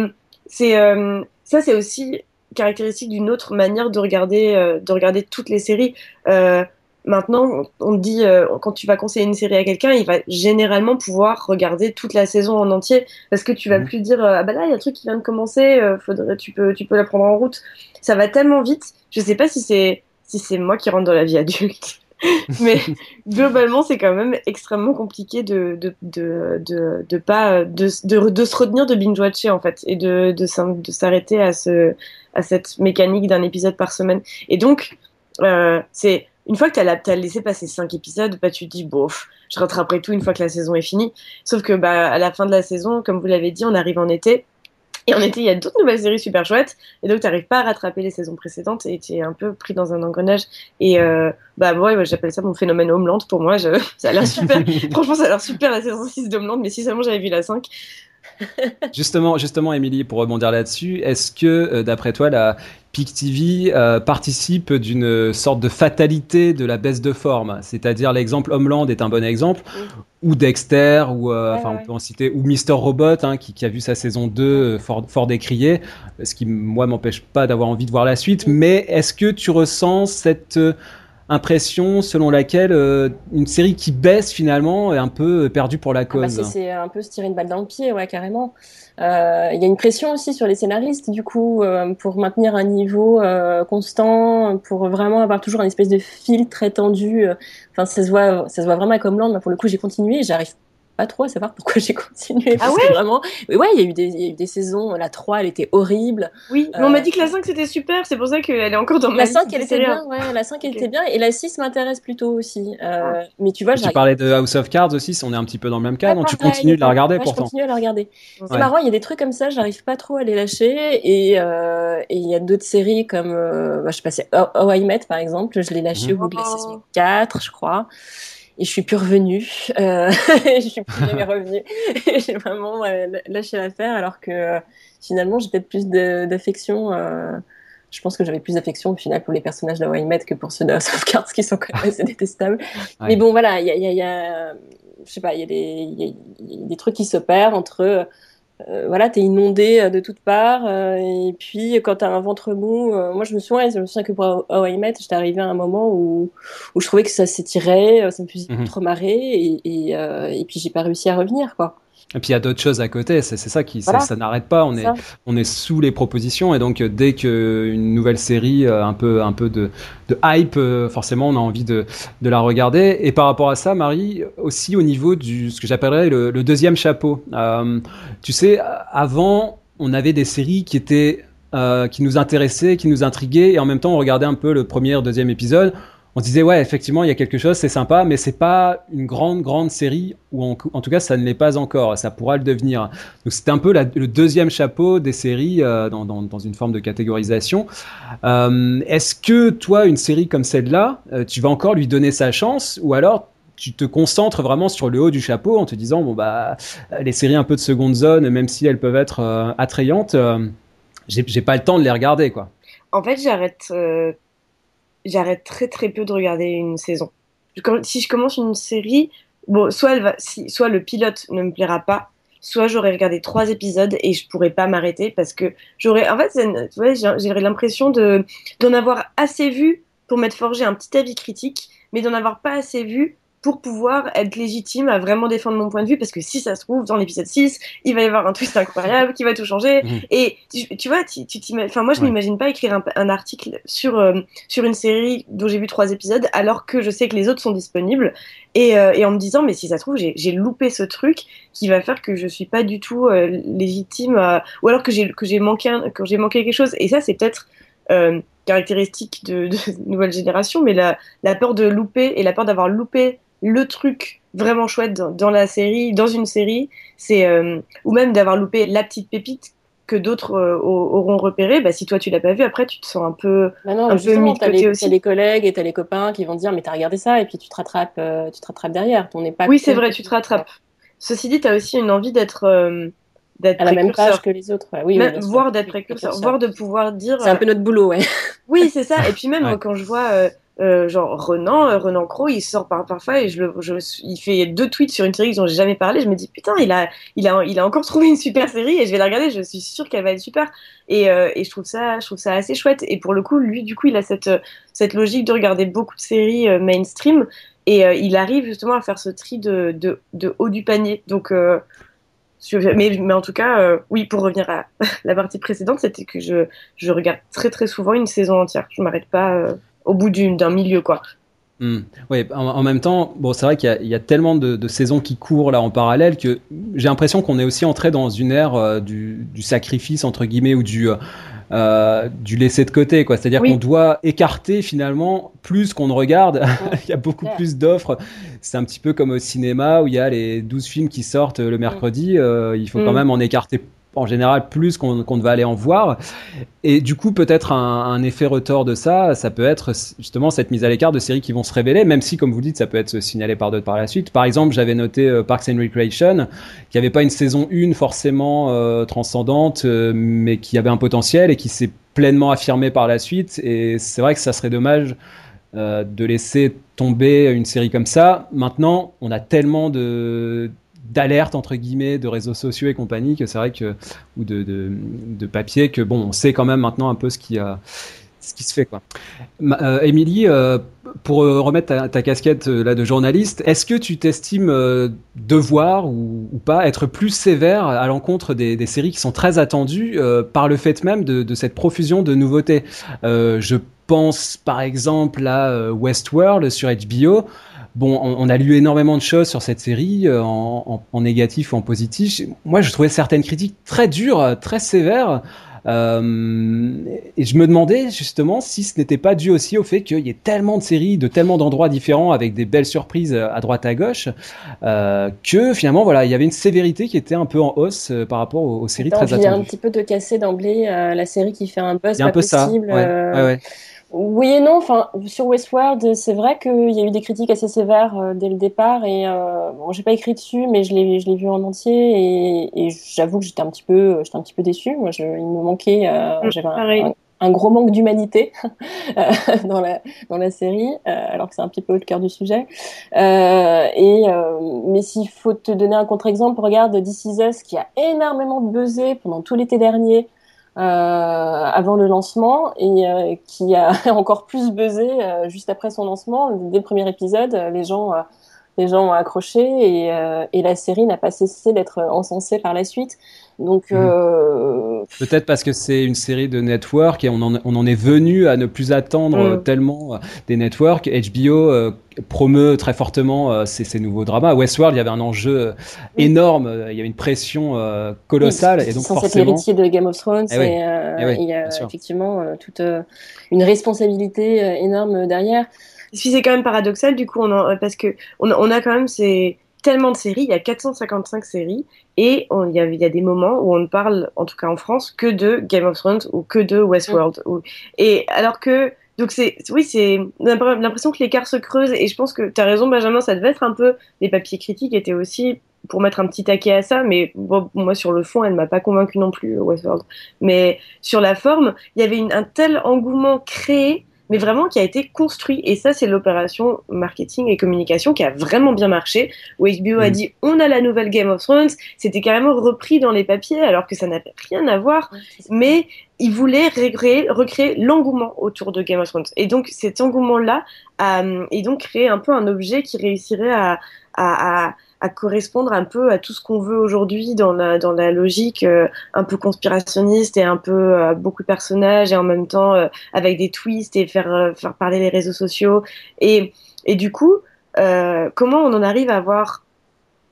c'est, euh, ça c'est aussi caractéristique d'une autre manière de regarder, euh, de regarder toutes les séries. Euh, Maintenant, on dit, euh, quand tu vas conseiller une série à quelqu'un, il va généralement pouvoir regarder toute la saison en entier parce que tu vas mhm. plus dire, euh, ah bah là, il y a un truc qui vient de commencer, euh, faudrait, tu peux, tu peux la prendre en route. Ça va tellement vite. Je sais pas si c'est, si c'est moi qui rentre dans la vie adulte. mais globalement, c'est quand même extrêmement compliqué de de, de, de, de pas de, de, de, se retenir de binge watcher en fait et de, de, de s'arrêter à ce à cette mécanique d'un épisode par semaine. Et donc, euh, c'est une fois que tu as, laissé passer cinq épisodes, bah, tu te dis, bof, je rattraperai tout une fois que la saison est finie. Sauf que bah, à la fin de la saison, comme vous l'avez dit, on arrive en été. Et en été, il y a d'autres nouvelles séries super chouettes. Et donc, tu n'arrives pas à rattraper les saisons précédentes et tu es un peu pris dans un engrenage. Et euh, bah, ouais, j'appelle ça mon phénomène Homeland. Pour moi, je... ça a l'air super. Franchement, ça a l'air super la saison 6 d'Homeland. Mais si seulement j'avais vu la 5, justement, justement, Émilie, pour rebondir là-dessus, est-ce que, euh, d'après toi, la PIC TV euh, participe d'une sorte de fatalité de la baisse de forme? C'est-à-dire, l'exemple Homeland est un bon exemple, ou Dexter, ou euh, enfin, on peut en citer, ou Mister Robot, hein, qui, a vu sa saison 2 fort, fort décriée, ce qui, moi, m'empêche pas d'avoir envie de voir la suite. Mais est-ce que tu ressens cette impression selon laquelle euh, une série qui baisse finalement est un peu perdue pour la ah bah, cause. c'est un peu se tirer une balle dans le pied, ouais, carrément. Euh, il y a une pression aussi sur les scénaristes, du coup, euh, pour maintenir un niveau constant, pour vraiment avoir toujours une espèce de fil très tendu. Enfin, ça se voit, ça se voit vraiment comme Land. Pour le coup, j'ai continué, j'arrive pas trop à savoir pourquoi j'ai continué. Ah ouais vraiment, ouais, il y, a eu des, il y a eu des saisons, la 3, elle était horrible. Oui, mais on m'a dit que la 5 c'était super, c'est pour ça qu'elle est encore dans ma La 5 elle était bien, ouais, la 5 elle était bien, et la 6 m'intéresse plutôt aussi. Euh, ah. Mais tu vois, Tu parlais de House of Cards aussi, on est un petit peu dans le même cas, donc tu continues de la regarder pourtant. Je continue à la regarder. C'est marrant, il y a des trucs comme ça, j'arrive pas trop à les lâcher, et euh, il y a d'autres séries comme, euh, bah, je sais pas, c'est How I Met par exemple, je l'ai lâché mhm. au bout de la saison 4, je crois et je suis plus revenue. Euh, je suis plus jamais revenue. j'ai vraiment euh, lâché l'affaire alors que euh, finalement j'ai peut-être plus d'affection. Euh, je pense que j'avais plus d'affection au final pour les personnages de How Met que pour ceux de House of Cards qui sont quand même assez détestables. Mais bon voilà, il y a, y, a, y a, je sais pas, il y, a des, y a des trucs qui s'opèrent entre euh, voilà, t'es inondé euh, de toutes parts. Euh, et puis, quand t'as un ventre mou, moi, je me souviens, je me souviens que pour How I Met, j'étais arrivé à un moment où, où je trouvais que ça s'étirait, ça me faisait mhm. trop marrer, et, et, et puis j'ai pas réussi à revenir, quoi. Et puis il y a d'autres choses à côté, c'est ça qui ça, n'arrête pas. On est on est sous les propositions et donc dès qu'une nouvelle série un peu un peu de, de hype, forcément on a envie de, de la regarder. Et par rapport à ça, Marie, aussi au niveau du ce que j'appellerais le, le, deuxième chapeau. Euh, tu sais, avant on avait des séries qui étaient euh, qui nous intéressaient, qui nous intriguaient et en même temps on regardait un peu le premier, deuxième épisode on disait ouais effectivement il y a quelque chose c'est sympa mais c'est pas une grande grande série ou en, tout cas ça ne l'est pas encore ça pourra le devenir. Donc c'était un peu le deuxième chapeau des séries euh, dans, dans, une forme de catégorisation. Euh, est-ce que toi une série comme celle-là euh, tu vas encore lui donner sa chance ou alors tu te concentres vraiment sur le haut du chapeau en te disant bon bah les séries un peu de seconde zone même si elles peuvent être attrayantes j'ai pas le temps de les regarder quoi. En fait j'arrête j'arrête très très peu de regarder une saison. Si je commence une série, bon, soit, elle va, soit le pilote ne me plaira pas, soit j'aurais regardé trois épisodes et je pourrais pas m'arrêter parce que j'aurais, en fait, j'aurais l'impression de d'en avoir assez vu pour m'être forgé un petit avis critique, mais d'en avoir pas assez vu pour pouvoir être légitime à vraiment défendre mon point de vue parce que si ça se trouve dans l'épisode 6 il va y avoir un twist incroyable qui va tout changer. Mhm. et tu, vois tu, tu enfin moi je m'imagine pas écrire un, article sur euh, sur une série dont j'ai vu trois épisodes alors que je sais que les autres sont disponibles. Et, euh, et en me disant mais si ça se trouve j'ai loupé ce truc qui va faire que je suis pas du tout euh, légitime ou alors que j'ai manqué que manqué quelque chose. Et ça c'est peut-être caractéristique de, de, nouvelle génération, mais la, la peur de louper et la peur d'avoir loupé le truc vraiment chouette dans, la série, dans une série, c'est euh, ou même d'avoir loupé la petite pépite que d'autres euh, auront repéré. Bah, si toi tu l'as pas vu, après tu te sens un peu bah non, un peu mis de côté aussi. T'as les collègues et t'as les copains qui vont dire mais t'as regardé ça et puis tu te rattrapes, euh, tu te rattrapes derrière. On pas. Oui, c'est vrai, tu te rattrapes. Ceci dit, tu as aussi une envie d'être d'être à la même page que les autres. Oui, voire d'être précurseur, voire de pouvoir dire. C'est un peu notre boulot, ouais. Oui, c'est ça. Et puis même quand je vois euh, genre Renan, euh, Renan Cro, il sort par, parfois et je je, il fait deux tweets sur une série dont j'ai jamais parlé. Je me dis putain, il a, il a, il a encore trouvé une super série et je vais la regarder. Je suis sûre qu'elle va être super. Et, euh, et, je trouve ça, je trouve ça assez chouette. Et pour le coup, lui, du coup, il a cette, cette logique de regarder beaucoup de séries mainstream et il arrive justement à faire ce tri de, de, de haut du panier. Donc mais, mais, en tout cas, oui, pour revenir à la partie précédente, c'était que je, je regarde très très souvent une saison entière. Je m'arrête pas au bout d'un milieu, quoi. Hmm. Oui, en, même temps, bon, c'est vrai qu'il y, a tellement de, saisons qui courent là en parallèle que j'ai l'impression qu'on est aussi entré dans une ère euh, du, sacrifice entre guillemets ou du euh, du laisser de côté, quoi. C'est-à-dire qu'on doit écarter finalement plus qu'on ne regarde. il y a beaucoup plus d'offres. C'est un petit peu comme au cinéma où il y a les 12 films qui sortent le mercredi. Euh, il faut quand hmm. même en écarter en général plus qu'on ne va aller en voir. Et du coup, peut-être un, effet retort de ça, ça peut être justement cette mise à l'écart de séries qui vont se révéler, même si, comme vous dites, ça peut être signalé par d'autres par la suite. Par exemple, j'avais noté euh, Parks and Recreation, qui avait pas une saison 1 forcément euh, transcendante, euh, mais qui avait un potentiel et qui s'est pleinement affirmé par la suite. Et c'est vrai que ça serait dommage de laisser tomber une série comme ça. Maintenant, on a tellement de d'alerte entre guillemets de réseaux sociaux et compagnie que c'est vrai que ou de, de, papier que bon on sait quand même maintenant un peu ce qui a ce qui se fait quoi. Euh, Émilie, euh, pour euh, remettre ta, casquette là de journaliste, est-ce que tu t'estimes devoir ou, pas être plus sévère à l'encontre des, séries qui sont très attendues par le fait même de, de cette profusion de nouveautés? Je pense par exemple à Westworld sur HBO. Bon, on, a lu énormément de choses sur cette série, euh, en, négatif ou en positif. Moi, je trouvais certaines critiques très dures, très sévères. Euh, et je me demandais justement si ce n'était pas dû aussi au fait qu'il y ait tellement de séries de tellement d'endroits différents avec des belles surprises à droite à gauche euh, que finalement voilà il y avait une sévérité qui était un peu en hausse par rapport aux, séries très attendues. Il y a un petit peu de casser d'emblée la série qui fait un buzz a un peu possible. Ça. Ouais, ouais, oui et non. Enfin, sur Westworld, c'est vrai qu'il y a eu des critiques assez sévères euh, dès le départ et euh, bon, j'ai pas écrit dessus, mais je l'ai, je l'ai vu en entier et, et j'avoue que j'étais un petit peu, j'étais un petit peu déçue. Moi, je, il me manquait, euh, mm, j'avais un, gros manque d'humanité euh, dans la dans la série, euh, alors que c'est un petit peu le cœur du sujet. et mais s'il faut te donner un contre-exemple, regarde This Is Us qui a énormément buzzé pendant tout l'été dernier. Euh, avant le lancement et euh, qui a encore plus buzzé euh, juste après son lancement. Dès le premier épisode, les gens les gens ont accroché et, et la série n'a pas cessé d'être encensée par la suite. Donc mhm. euh... peut-être parce que c'est une série de network et on en, on en est venu à ne plus attendre mm. tellement des networks. HBO euh, promeut très fortement euh, ces, ces, nouveaux dramas. Westworld, il y avait un enjeu énorme, il y avait une pression colossale et donc sans forcément. l'héritier de Game of Thrones, eh et, eh il y a effectivement toute une responsabilité énorme derrière. C'est quand même paradoxal du coup, on parce que on, on a quand même ces tellement de séries, il y a 455 séries, et il y, a, y, a des moments où on ne parle, en tout cas en France, que de Game of Thrones ou que de Westworld. Mm. et alors que, donc c'est, oui, c'est l'impression que l'écart se creuse, et je pense que tu as raison, Benjamin, ça devait être un peu, les papiers critiques étaient aussi pour mettre un petit taquet à ça, mais bon, moi sur le fond, elle m'a pas convaincu non plus, Westworld. Mais sur la forme, il y avait une, un tel engouement créé mais vraiment qui a été construit. Et ça, c'est l'opération marketing et communication qui a vraiment bien marché, où HBO a mm. dit on a la nouvelle Game of Thrones, c'était carrément repris dans les papiers, alors que ça n'avait rien à voir, mais ils voulaient recréer, recréer l'engouement autour de Game of Thrones. Et donc cet engouement-là a, et donc créé un peu un objet qui réussirait à, à à correspondre un peu à tout ce qu'on veut aujourd'hui dans la, dans la logique euh, un peu conspirationniste et un peu euh, beaucoup de personnages et en même temps euh, avec des twists et faire, faire parler les réseaux sociaux. Et, et du coup, comment on en arrive à avoir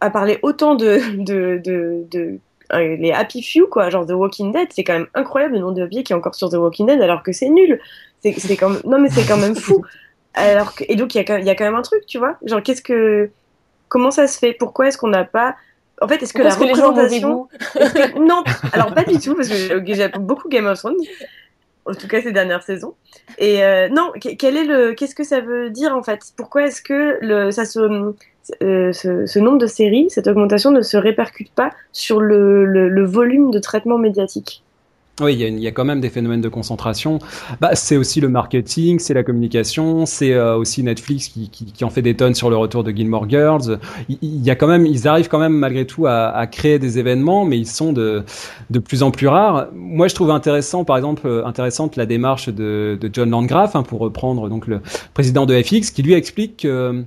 à parler autant de, de, de, de les Happy Few, quoi, genre The Walking Dead, c'est quand même incroyable le nombre de papiers qui est encore sur The Walking Dead alors que c'est nul. C'est quand même... Non, mais c'est quand même fou. Alors que... Et donc, il y, a, y a quand même un truc, tu vois? Genre, qu'est-ce que Comment ça se fait? Pourquoi est-ce qu'on n'a pas en fait, est-ce que la représentation Non, alors pas du tout parce que j'ai beaucoup Game of Thrones, en tout cas ces dernières saisons. Et euh, non, quel est le, qu'est-ce que ça veut dire en fait? Pourquoi est-ce que le, ça se, euh, ce, nombre de séries, cette augmentation ne se répercute pas sur le volume de traitement médiatique? Oui, il y, a, quand même des phénomènes de concentration. Bah, c'est aussi le marketing, c'est la communication, c'est euh, aussi Netflix qui, qui, en fait des tonnes sur le retour de Gilmore Girls. Il, y a quand même, ils arrivent quand même malgré tout à, créer des événements, mais ils sont de, de plus en plus rares. Moi, je trouve intéressant, par exemple, euh, intéressante la démarche de, de John Landgraf, hein, pour reprendre donc le président de FX, qui lui explique que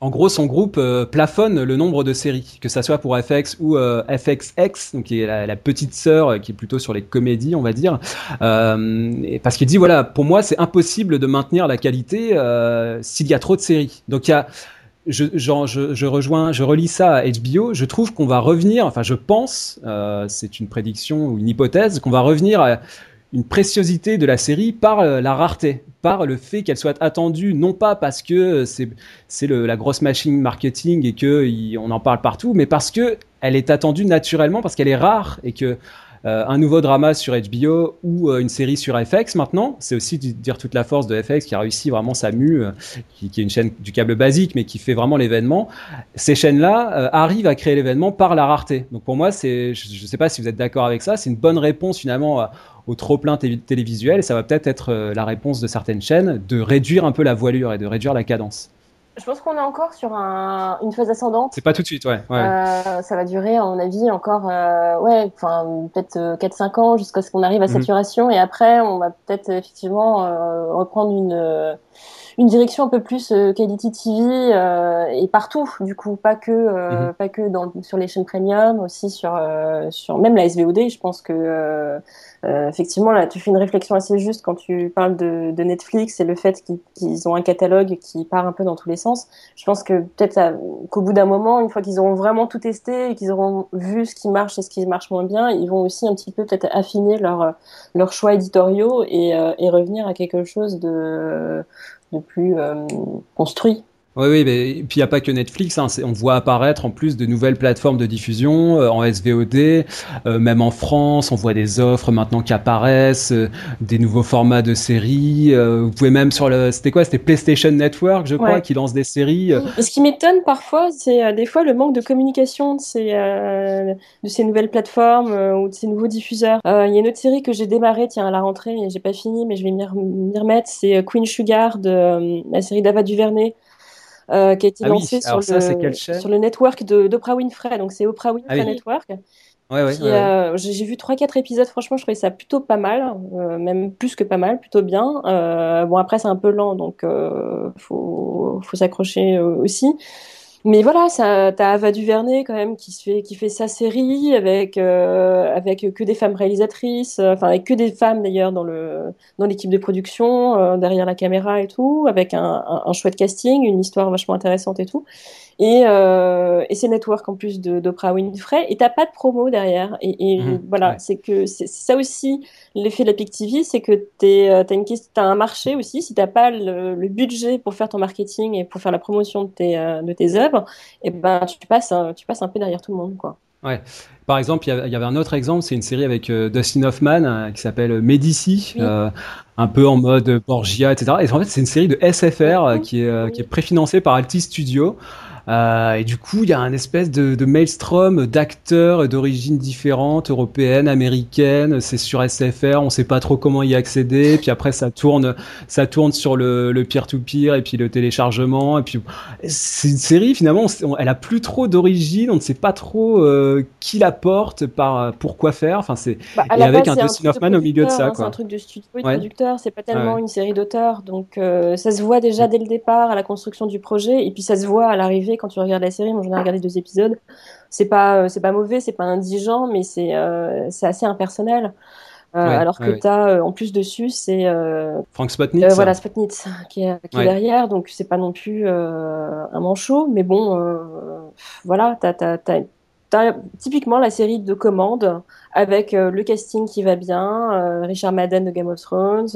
en gros, son groupe euh, plafonne le nombre de séries, que ça soit pour FX ou euh, FXX, donc qui est la, petite sœur, euh, qui est plutôt sur les comédies, on va dire, parce qu'il dit voilà, pour moi, c'est impossible de maintenir la qualité s'il y a trop de séries. Donc il y a je, rejoins, je relis ça à HBO. Je trouve qu'on va revenir, enfin, je pense, c'est une prédiction ou une hypothèse, qu'on va revenir à une préciosité de la série par euh, la rareté, par le fait qu'elle soit attendue, non pas parce que c'est c'est la grosse machine marketing et que on en parle partout, mais parce que elle est attendue naturellement, parce qu'elle est rare et que euh, un nouveau drama sur HBO ou euh, une série sur FX maintenant. C'est aussi dire toute la force de FX qui a réussi vraiment sa mue, qui, qui, est une chaîne du câble basique, mais qui fait vraiment l'événement. Ces chaînes-là arrivent à créer l'événement par la rareté. Donc pour moi, je ne sais pas si vous êtes d'accord avec ça, c'est une bonne réponse finalement au trop-plein télévisuel. Ça va peut-être être, euh, la réponse de certaines chaînes de réduire un peu la voilure et de réduire la cadence. Je pense qu'on est encore sur une phase ascendante. C'est pas tout de suite, ouais. Euh, ça va durer, à mon avis, encore, euh, ouais, enfin, peut-être 4-5 ans jusqu'à ce qu'on arrive à mhm. saturation. Et après, on va peut-être effectivement reprendre une une direction un peu plus euh, quality TV euh, et partout du coup pas que euh, mhm. pas que dans, sur les chaînes premium aussi sur sur même la SVOD je pense que effectivement là tu fais une réflexion assez juste quand tu parles de, de Netflix et le fait qu'ils ont un catalogue qui part un peu dans tous les sens je pense que peut-être qu'au bout d'un moment une fois qu'ils auront vraiment tout testé et qu'ils auront vu ce qui marche et ce qui marche moins bien ils vont aussi un petit peu peut-être affiner leur leurs choix éditoriaux et, et revenir à quelque chose de plus euh, construit. Oui, oui, mais et puis il n'y a pas que Netflix. Hein, on voit apparaître en plus de nouvelles plateformes de diffusion euh, en SVOD, euh, même en France. On voit des offres maintenant qui apparaissent, euh, des nouveaux formats de séries. vous pouvez même sur le, c'était quoi C'était PlayStation Network, je crois, qui lance des séries. ce qui m'étonne parfois, c'est des fois le manque de communication de ces de ces nouvelles plateformes ou de ces nouveaux diffuseurs. Il y a une autre série que j'ai démarrée, tiens, à la rentrée, et j'ai pas fini, mais je vais m'y remettre. C'est Queen Sugar de la série d'Ava Duvernay. Euh, qui a été ah lancé sur, le, sur le network d'Oprah Winfrey. Donc c'est Oprah Winfrey ah Network. Ouais, ouais, euh, j'ai vu 3-4 épisodes, franchement, je trouvais ça plutôt pas mal, euh, même plus que pas mal, plutôt bien. bon, après, c'est un peu lent, donc faut, faut s'accrocher aussi. Mais voilà, ça, t'as Ava DuVernay quand même qui se fait, qui fait sa série avec euh, avec que des femmes réalisatrices, euh, enfin avec que des femmes d'ailleurs dans le dans l'équipe de production, euh, derrière la caméra et tout, avec un, un, un, chouette casting, une histoire vachement intéressante et tout. Et, euh, et c'est network en plus d'Oprah Winfrey. Et t'as pas de promo derrière. Et, et mmh, voilà, c'est que c'est ça aussi l'effet de la Pic TV, c'est que t'es, euh, t'as une as un marché aussi. Si t'as pas le, le, budget pour faire ton marketing et pour faire la promotion de tes euh, de tes œuvres, et ben tu passes tu passes un peu derrière tout le monde, quoi. Ouais. Par exemple, il y, avait un autre exemple, c'est une série avec euh, Dustin Hoffman qui s'appelle Medici, euh, un peu en mode Borgia, etc. Et en fait, c'est une série de SFR qui est, qui est préfinancée par Altis Studio. Euh, et du coup, il y a un espèce de, de maelstrom d'acteurs d'origines différentes, européennes, américaines. C'est sur SFR, on sait pas trop comment y accéder. Puis après, ça tourne, ça tourne sur le, le peer-to-peer et puis le téléchargement. Et puis, c'est une série finalement, elle a plus trop d'origine. On ne sait pas trop euh, qui la porte, par pourquoi faire. Enfin, c'est bah, et avec un Dustin Hoffman au milieu de ça. Hein, c'est un truc de studio de producteur. C'est pas tellement une série d'auteurs, donc euh, ça se voit déjà dès le départ à la construction du projet, et puis ça se voit à l'arrivée quand tu regardes la série. Moi, j'en ai regardé deux épisodes. C'est pas, euh, c'est pas mauvais, c'est pas indigent, mais c'est, euh, c'est assez impersonnel. alors que tu as en plus dessus, c'est Frank Spotnitz. voilà, Spotnitz qui est, qui est derrière, donc c'est pas non plus un manchot, mais bon, voilà, tu as, typiquement la série de commandes avec le casting qui va bien, Richard Madden de Game of Thrones,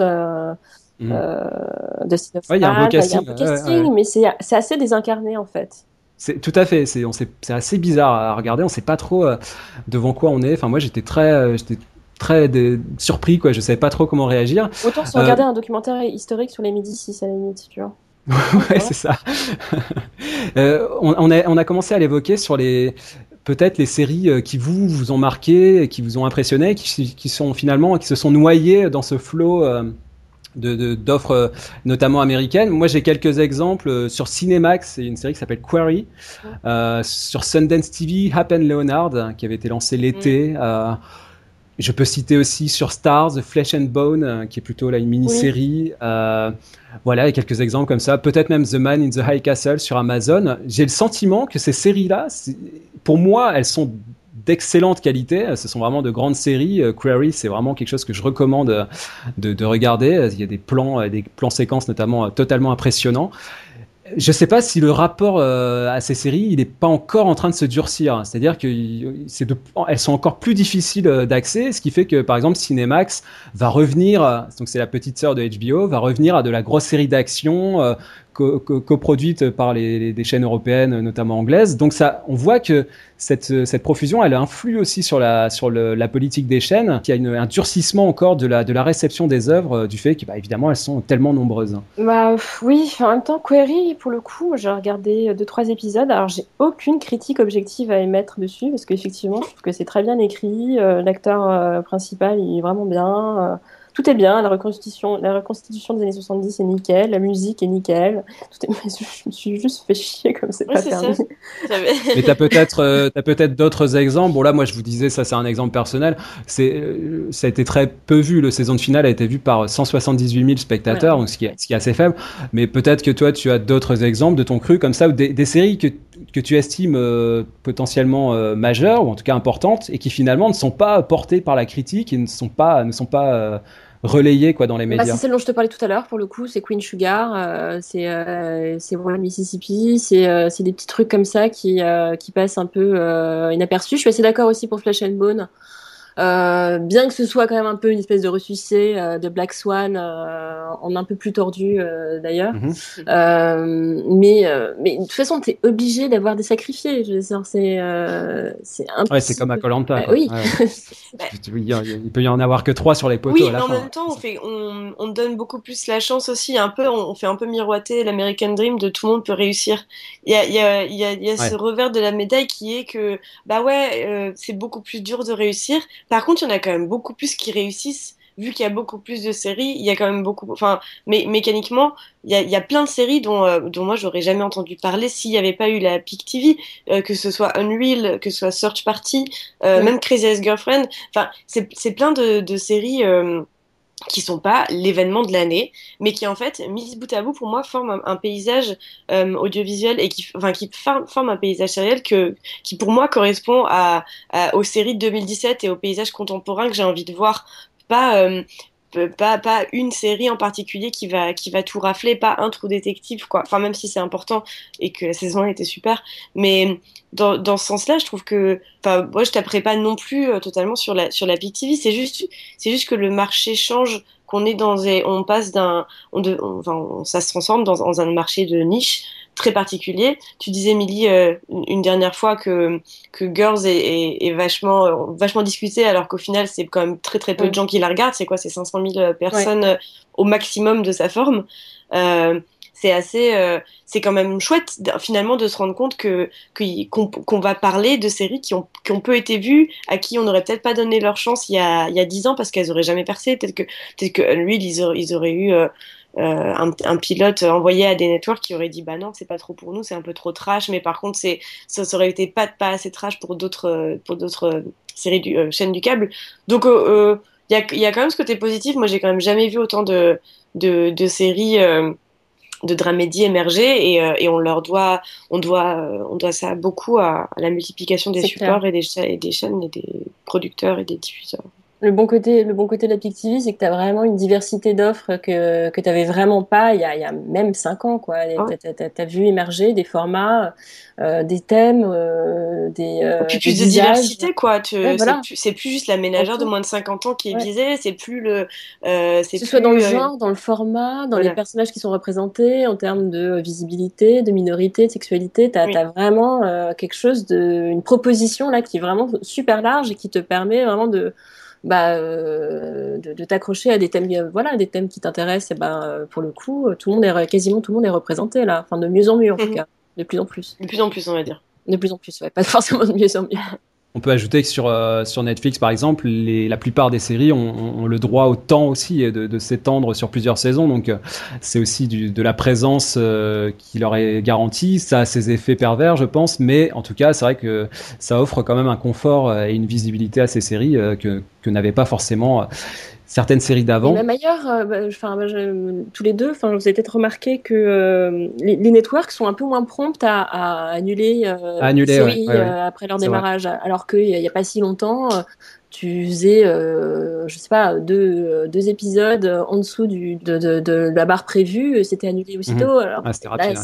Mmh. Euh, de il y a un beau casting, mais c'est assez désincarné en fait. C'est tout à fait. C'est assez bizarre à regarder. On sait pas trop euh, devant quoi on est. Enfin, moi, j'étais très, euh, j'étais très surpris. Quoi. Je savais pas trop comment réagir. Autant se regarder un documentaire historique sur les Médicis à la limite, tu vois. ouais, c'est ça. on, on, a, on a commencé à l'évoquer sur les peut-être les séries qui vous vous ont marqué, qui vous ont impressionné, qui, qui sont finalement qui se sont noyées dans ce flot d'offres de, notamment américaines. Moi, j'ai quelques exemples euh, sur Cinemax, c'est une série qui s'appelle Query, euh, sur Sundance TV, Happen Leonard, qui avait été lancé l'été. Mm. Euh, je peux citer aussi sur Stars, Flesh and Bone, qui est plutôt là une mini-série. voilà, et quelques exemples comme ça. Peut-être même The Man in the High Castle sur Amazon. J'ai le sentiment que ces séries-là, pour moi, elles sont d'excellente qualité. Ce sont vraiment de grandes séries. Euh, Query, c'est vraiment quelque chose que je recommande euh, de, de, regarder. Il y a des plans, euh, des plans séquences notamment totalement impressionnants je sais pas si le rapport euh, à ces séries, il n'est pas encore en train de se durcir. C'est-à-dire que c'est elles sont encore plus difficiles euh, d'accès, ce qui fait que, par exemple, Cinemax va revenir, donc c'est la petite sœur de HBO, va revenir à de la grosse série d'action euh, coproduite par les, des chaînes européennes, notamment anglaises. Donc ça, on voit que cette, cette profusion, elle influe aussi sur la, sur la politique des chaînes, qui a une, un durcissement encore de la, de la réception des œuvres, du fait que, bah, elles sont tellement nombreuses. Bah oui, en même temps, Query, pour le coup, j'ai regardé deux trois épisodes. Alors j'ai aucune critique objective à émettre dessus parce qu'effectivement, je trouve que c'est très bien écrit. Euh, l'acteur euh, principal, il est vraiment bien. Tout est bien, la reconstitution, la reconstitution des années 70 est nickel, la musique est nickel. Tout est... Je me suis juste fait chier comme c'est pas permis. Mais t'as peut-être, euh, t'as peut-être d'autres exemples. Bon là, moi je vous disais, ça c'est un exemple personnel. C'est, euh, ça a été très peu vu. Le saison de finale a été vue par 178 000 spectateurs, donc ce qui, est, ce qui est assez faible. Mais peut-être que toi, tu as d'autres exemples de ton cru comme ça, ou des, des séries que que tu estimes euh, potentiellement euh, majeures ou en tout cas importantes et qui finalement ne sont pas portées par la critique et ne sont pas ne sont pas euh, relayées quoi dans les bah, médias. c'est celle dont je te parlais tout à l'heure pour le coup, c'est Queen Sugar, c'est c'est Royal Mississippi, c'est c'est des petits trucs comme ça qui qui passent un peu inaperçus. Je suis assez d'accord aussi pour Flesh and Bone. Euh, bien que ce soit quand même un peu une espèce de ressuscité euh, de Black Swan euh, en un peu plus tordu d'ailleurs. Mhm. mais mais de toute façon, tu es obligé d'avoir des sacrifiés. Je veux dire, c'est c'est Ouais, c'est comme à Colanta. oui. il peut y en avoir que trois sur les poteaux. Oui, mais en même temps, on, fait, on, on, donne beaucoup plus la chance aussi. Un peu, on, fait un peu miroiter l'American Dream de tout le monde peut réussir. Il y a, il y a, il y a, y a ce revers de la médaille qui est que bah ouais, c'est beaucoup plus dur de réussir par contre, il y en a quand même beaucoup plus qui réussissent vu qu'il y a beaucoup plus de séries, il y a quand même beaucoup, enfin, mais mécaniquement, il y a, il y a plein de séries dont, euh, dont moi j'aurais jamais entendu parler s'il n'y avait pas eu la Peak TV, euh, que ce soit Unreal, que ce soit Search Party, euh, même Crazy Ex Girlfriend. Enfin, c'est plein de, de séries qui sont pas l'événement de l'année, mais qui en fait, mis bout à bout, pour moi, forment un, paysage euh, audiovisuel et qui, enfin, qui forment un paysage sériel qui pour moi correspond aux séries de 2017 et au paysage contemporain que j'ai envie de voir. Pas, euh, pas, pas une série en particulier qui va, qui va tout rafler, pas un trou détective, quoi. Enfin, même si c'est important et que la saison 1 était super. Mais dans, dans ce sens-là, je trouve que, enfin, moi, je taperai pas non plus euh, totalement sur la, sur la TV. C'est juste, c'est juste que le marché change, qu'on est dans, on passe d'un, on, enfin, ça se transforme dans, dans un marché de niche très particulier. Tu disais, Émilie, euh, une dernière fois que, que Girls est, est, vachement, euh, vachement discuté, alors qu'au final, c'est quand même très très peu de gens qui la regardent. C'est quoi C'est 500 000 personnes euh, au maximum de sa forme. c'est assez, euh, c'est quand même chouette finalement de se rendre compte que qu'on va parler de séries qui ont, qui ont peu été vues, à qui on n'aurait peut-être pas donné leur chance il y a il y a dix ans parce qu'elles auraient jamais percé. Peut-être que peut-être que lui ils auraient, ils auraient eu euh, euh, un, un, pilote envoyé à des networks qui aurait dit bah non c'est pas trop pour nous c'est un peu trop trash mais par contre c'est ça, aurait été pas pas assez trash pour d'autres pour d'autres séries du chaînes du câble. Donc il y a, y a quand même ce côté positif. Moi j'ai quand même jamais vu autant de de, de séries de dramédie émerger et, euh, et, on leur doit on doit euh, on doit ça beaucoup à, la multiplication des supports et des, et des chaînes et des producteurs et des diffuseurs le bon côté, le bon côté de la PIC TV, c'est que tu as vraiment une diversité d'offres que, que tu n'avais vraiment pas il y, a, il y a même cinq ans. Tu as, vu émerger des formats, euh, des thèmes, euh, des. Euh, puis plus de diversité, quoi. Tu, c'est, plus juste la ménagère de moins de 50 ans qui est visée, c'est plus le. Euh, c'est que ce soit dans le euh, genre, dans le format, dans les personnages qui sont représentés, en termes de visibilité, de minorité, de sexualité. Tu as, vraiment quelque chose de. une proposition là qui est vraiment super large et qui te permet vraiment de bah, euh, de, de t'accrocher à des thèmes, voilà, des thèmes qui t'intéressent. Et ben, pour le coup, tout le monde est quasiment tout le monde est représenté là, enfin de mieux en mieux en tout mhm. cas, de plus en plus. De plus en plus, on va dire. De plus en plus, ouais, pas forcément de mieux en mieux. On peut ajouter que sur, euh, sur Netflix, par exemple, la plupart des séries ont, le droit au temps aussi de, de s'étendre sur plusieurs saisons. Donc, euh, c'est aussi de la présence euh, qui leur est garantie. Ça a ses effets pervers, je pense. Mais en tout cas, c'est vrai que ça offre quand même un confort et une visibilité à ces séries que, que n'avaient pas forcément certaines séries d'avant. Même ailleurs, euh, bah, enfin, bah, tous les deux, enfin, vous avez peut-être remarqué que euh, les, networks sont un peu moins promptes à, à annuler, euh, annuler séries après leur démarrage, alors qu'il n'y a, a, pas si longtemps, tu faisais, euh, je sais pas, deux, deux épisodes en dessous du, de, de, de la barre prévue, c'était annulé aussitôt. Alors, ah, rapide,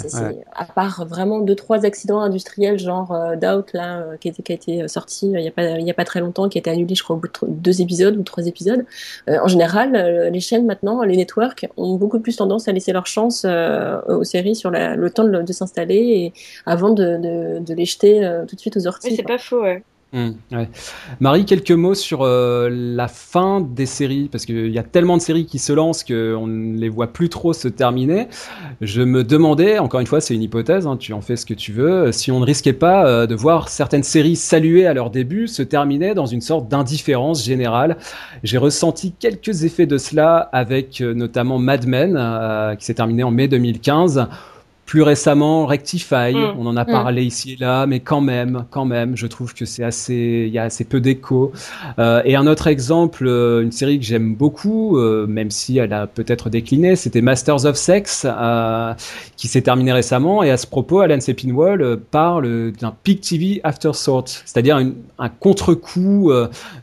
à part vraiment deux, trois accidents industriels, genre euh, Doubt, là, euh, qui, était, qui a été sorti il y a, pas, il y a pas très longtemps, qui a été annulé, je crois, au bout de deux épisodes ou trois épisodes. Euh, en général, euh, les chaînes maintenant, les networks, ont beaucoup plus tendance à laisser leur chance aux séries sur la, le temps de, de s'installer et avant de, de, de, les jeter tout de suite aux orties. Oui, c'est pas faux, ouais. Mmh, Marie, quelques mots sur euh, la fin des séries, parce qu'il y a tellement de séries qui se lancent qu'on ne les voit plus trop se terminer. Je me demandais, encore une fois, c'est une hypothèse, hein, tu en fais ce que tu veux, si on ne risquait pas euh, de voir certaines séries saluées à leur début se terminer dans une sorte d'indifférence générale. J'ai ressenti quelques effets de cela avec euh, notamment Mad Men, qui s'est terminé en mai 2015 plus récemment, Rectify, mm. on en a mm. parlé ici et là, mais quand même, quand même, je trouve que c'est assez, il y a assez peu d'écho. Euh, et un autre exemple, euh, une série que j'aime beaucoup, euh, même si elle a peut-être décliné, c'était Masters of Sex, euh, qui s'est terminé récemment. Et à ce propos, Alan Sepinwall parle d'un Peak TV Aftersort, c'est-à-dire un contre-coup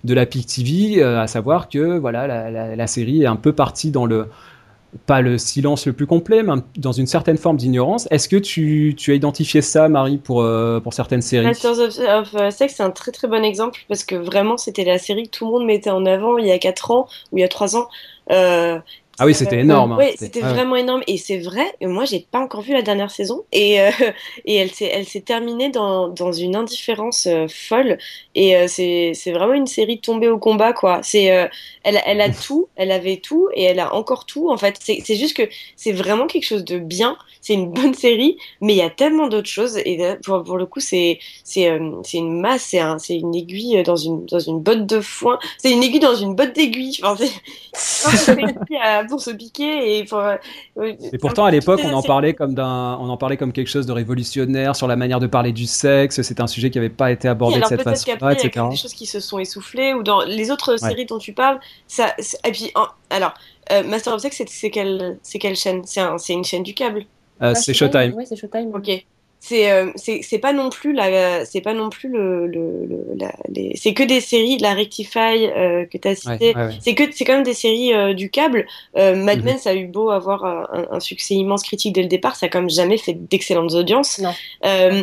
de la Peak TV, à savoir que voilà, la, la, la série est un peu partie dans le pas le silence le plus complet, mais dans une certaine forme d'ignorance. Est-ce que tu, tu, as identifié ça, Marie, pour, euh, pour certaines séries? Masters of, euh, Sex, c'est un très très bon exemple parce que vraiment, c'était la série que tout le monde mettait en avant il y a 4 ans ou il y a 3 ans. Euh, ah oui, c'était énorme. Hein. Oui, c'était vraiment énorme. Et c'est vrai, moi, j'ai pas encore vu la dernière saison. Et, euh, et elle s'est elle s'est terminée dans, dans une indifférence euh, folle. Et euh, c'est vraiment une série tombée au combat, quoi. C'est elle, elle a tout, elle avait tout, et elle a encore tout. En fait, c'est juste que c'est vraiment quelque chose de bien. C'est une bonne série, mais il y a tellement d'autres choses. Et pour, pour le coup, c'est c'est une masse, c'est un, une aiguille dans une, dans une botte de foin. C'est une aiguille dans une botte d'aiguille. Enfin, c'est se piquer et pour. et pourtant, à l'époque, on en parlait comme d'un, on en parlait comme quelque chose de révolutionnaire sur la manière de parler du sexe. C'est un sujet qui n'avait pas été abordé de cette façon. Il y a des choses qui se sont essoufflées ou dans les autres séries dont tu parles. Ça, et puis, alors, euh, Master of Sex, c'est quelle, c'est quelle chaîne? C'est une chaîne du câble. Euh, c'est Showtime. Oui, c'est Showtime. Ok c'est euh, c'est pas non plus la c'est pas non plus le, le, la, les c'est que des séries la Rectify euh, que tu as cité c'est que c'est quand même des séries euh, du câble. Euh, Mad mhm. Men ça a eu beau avoir un, un, succès immense critique dès le départ ça a quand même jamais fait d'excellentes audiences. Non.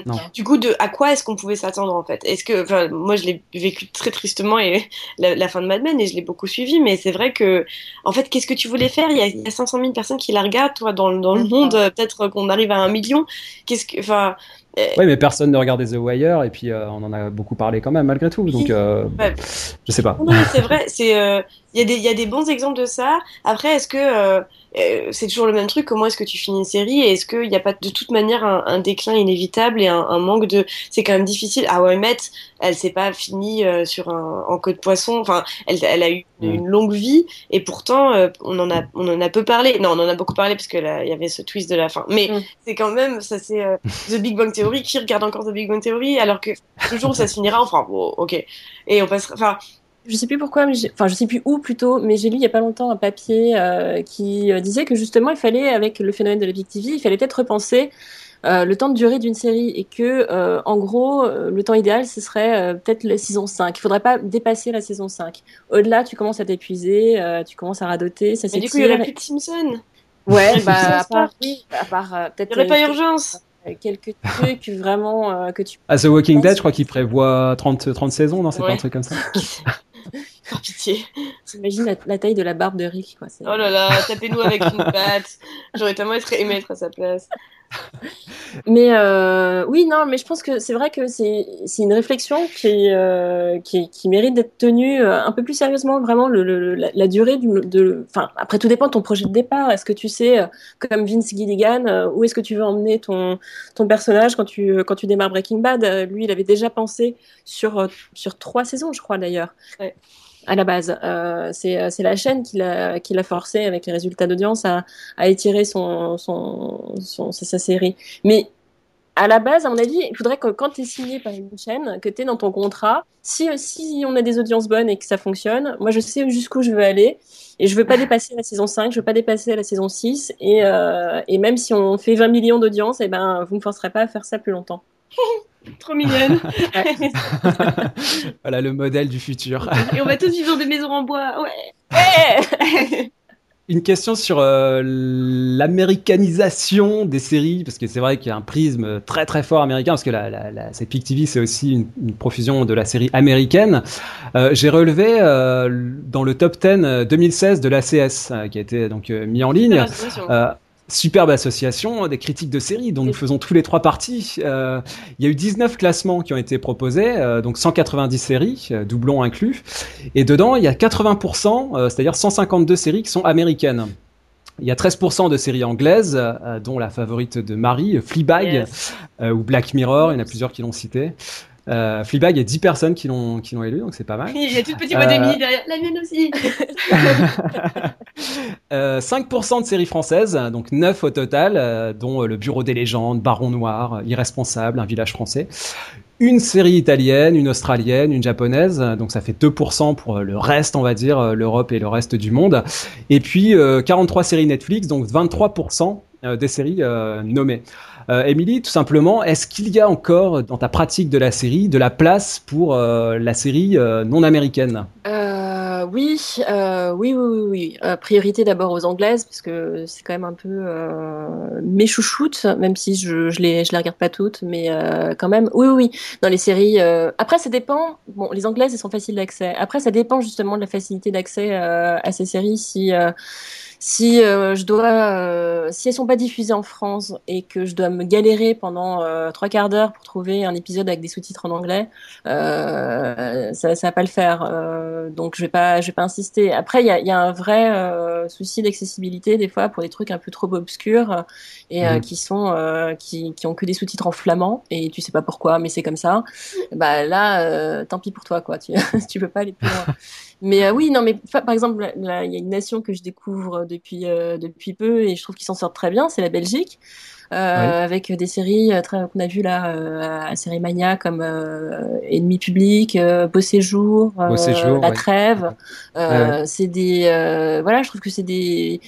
non. du coup de à quoi est-ce qu'on pouvait s'attendre en fait? Est-ce que enfin moi je l'ai vécu très tristement et la, la, fin de Mad Men et je l'ai beaucoup suivi mais c'est vrai que en fait qu'est-ce que tu voulais faire? Il y, a, il y a 500 000 personnes qui la regardent toi dans, dans le monde peut-être qu'on arrive à un million. Qu'est-ce que enfin Oui, mais personne ne regardait The Wire et puis on en a beaucoup parlé quand même malgré tout. Donc, je sais pas. Oui, c'est vrai. C'est il y, a des, y a des bons exemples de ça. Après, est-ce que euh, c'est toujours le même truc. Comment est-ce que tu finis une série? Et est-ce qu'il n'y a pas de toute manière un, déclin inévitable et un, manque de. C'est quand même difficile. Ah ouais, Met, elle s'est pas finie euh, sur un en queue de poisson. Enfin, elle, elle a eu une, mm. longue vie et pourtant euh, on en a on en a peu parlé. Non, on en a beaucoup parlé parce que il y avait ce twist de la fin. Mais mm. c'est quand même ça c'est The Big Bang Theory qui regarde encore The Big Bang Theory? Alors que le jour où ça se finira, enfin bon, ok. Et on passera. Enfin je sais plus pourquoi, mais enfin je sais plus où plutôt, mais j'ai lu il y a pas longtemps un papier euh, qui euh, disait que justement il fallait, avec le phénomène de la Big TV, il fallait peut-être repenser euh, le temps de durée d'une série et que en gros le temps idéal ce serait peut-être la saison 5. Il faudrait pas dépasser la saison 5. Au-delà, tu commences à t'épuiser, tu commences à radoter, ça Mais du coup, il y aurait plus de Simpson. Ouais, bah à part, oui, à part peut-être. Il n'y aurait pas urgence quelques trucs vraiment que tu. À The Walking Dead, je crois qu'il prévoit 30, 30 saisons, non C'est pas un truc comme ça Par pitié. J'imagine la, taille de la barbe de Rick. Quoi. Oh là là, tapez-nous avec une patte. J'aurais tellement aimé être à sa place. Mais euh, oui, non, mais je pense que c'est vrai que c'est une réflexion qui, euh, qui, qui, mérite d'être tenue euh, un peu plus sérieusement. Vraiment, la, durée. Enfin, après, tout dépend de ton projet de départ. Est-ce que tu sais, comme Vince Gilligan, où est-ce que tu veux emmener ton, ton personnage quand tu, quand tu démarres Breaking Bad? Lui, il avait déjà pensé sur, sur trois saisons, je crois d'ailleurs. Ouais à la base. Euh, euh, c'est la chaîne qui l'a forcé avec les résultats d'audience à, à étirer son, son, sa série. Mais à la base, à mon avis, il faudrait que quand tu es signé par une chaîne, que tu es dans ton contrat, si, si on a des audiences bonnes et que ça fonctionne, moi je sais jusqu'où je veux aller et je veux pas dépasser la saison 5, je veux pas dépasser la saison 6 et, euh, et même si on fait 20 millions d'audience, eh ben, vous ne me forcerez pas à faire ça plus longtemps. Trop mignonne. voilà le modèle du futur. Et on va tous vivre dans des maisons en bois. Ouais. Une question sur euh, l'américanisation des séries, parce que c'est vrai qu'il y a un prisme très très fort américain, parce que la, la, la TV, c'est aussi une, une, profusion de la série américaine. Euh, J'ai relevé euh, dans le top 10 2016 de l'ACS, qui a été donc mis en ligne. Superbe association, des critiques de séries dont nous faisons tous les trois parties. Euh, il y a eu 19 classements qui ont été proposés, euh, donc 190 séries, euh, doublons inclus. Et dedans, il y a 80%, euh, c'est-à-dire 152 séries qui sont américaines. Il y a 13% de séries anglaises, dont la favorite de Marie, Fleabag, ou Black Mirror, il y en a plusieurs qui l'ont cité. Euh, Fleabag, il y a 10 personnes qui l'ont qui l'ont élu, donc c'est pas mal. Il y a toute petite voix euh... derrière, la mienne aussi. euh, 5% de séries françaises, donc 9 au total, euh, dont euh, Le Bureau des légendes, Baron Noir, Irresponsable, Un village français. Une série italienne, une australienne, une japonaise, donc ça fait 2% pour le reste, on va dire, l'Europe et le reste du monde. Et puis 43 séries Netflix, donc 23% des séries nommées. Euh, Émilie, tout simplement, est-ce qu'il y a encore dans ta pratique de la série de la place pour euh, la série euh, non américaine? Oui, oui, oui, oui, priorité d'abord aux anglaises parce que c'est quand même un peu mes chouchoutes, même si je je les je les regarde pas toutes, mais quand même, oui, oui, oui. Dans les séries, après ça dépend. Bon, les anglaises elles sont faciles d'accès. Après ça dépend justement de la facilité d'accès à ces séries. Si si euh, je dois, euh, si elles sont pas diffusées en France et que je dois me galérer pendant euh, trois quarts d'heure pour trouver un épisode avec des sous-titres en anglais, ça, ça va pas le faire. donc je vais pas, je vais pas insister. Après, il y a, y a, un vrai souci d'accessibilité des fois pour des trucs un peu trop obscurs et mhm. qui sont, qui, qui ont que des sous-titres en flamand et tu sais pas pourquoi, mais c'est comme ça. Bah là, tant pis pour toi quoi. Tu, tu peux pas aller plus loin. Mais euh, oui, non, mais par exemple, il y a une nation que je découvre depuis euh, depuis peu et je trouve qu'ils s'en sortent très bien, c'est la Belgique. Euh, avec des séries qu'on a vu là à Série Mania comme Ennemi public, Beau séjour, La Trêve. c'est des voilà, je trouve que c'est des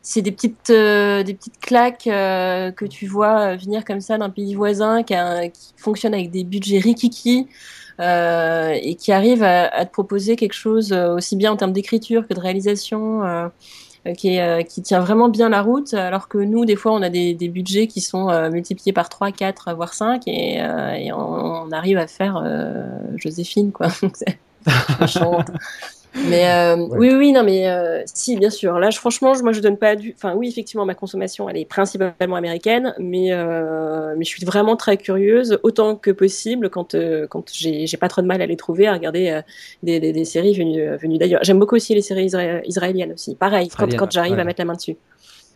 c'est des petites des petites claques que tu vois venir comme ça d'un pays voisin qui, a, qui fonctionne avec des budgets rikiki euh, et qui arrive à, te proposer quelque chose euh, aussi bien en termes d'écriture que de réalisation. Euh, qui, qui, tient vraiment bien la route, alors que nous, des fois, on a des, budgets qui sont multipliés par 3, 4, voire 5, et, on, arrive à faire Joséphine, quoi. Mais euh, oui, oui, non, mais euh, si, bien sûr. Là, je, franchement, moi, je donne pas du. Enfin, oui, effectivement, ma consommation, elle est principalement américaine, mais euh, mais je suis vraiment très curieuse, autant que possible, quand quand j'ai pas trop de mal à les trouver, à regarder des, des, séries venues venues d'ailleurs. J'aime beaucoup aussi les séries israéliennes aussi. Pareil, quand, quand j'arrive à mettre la main dessus.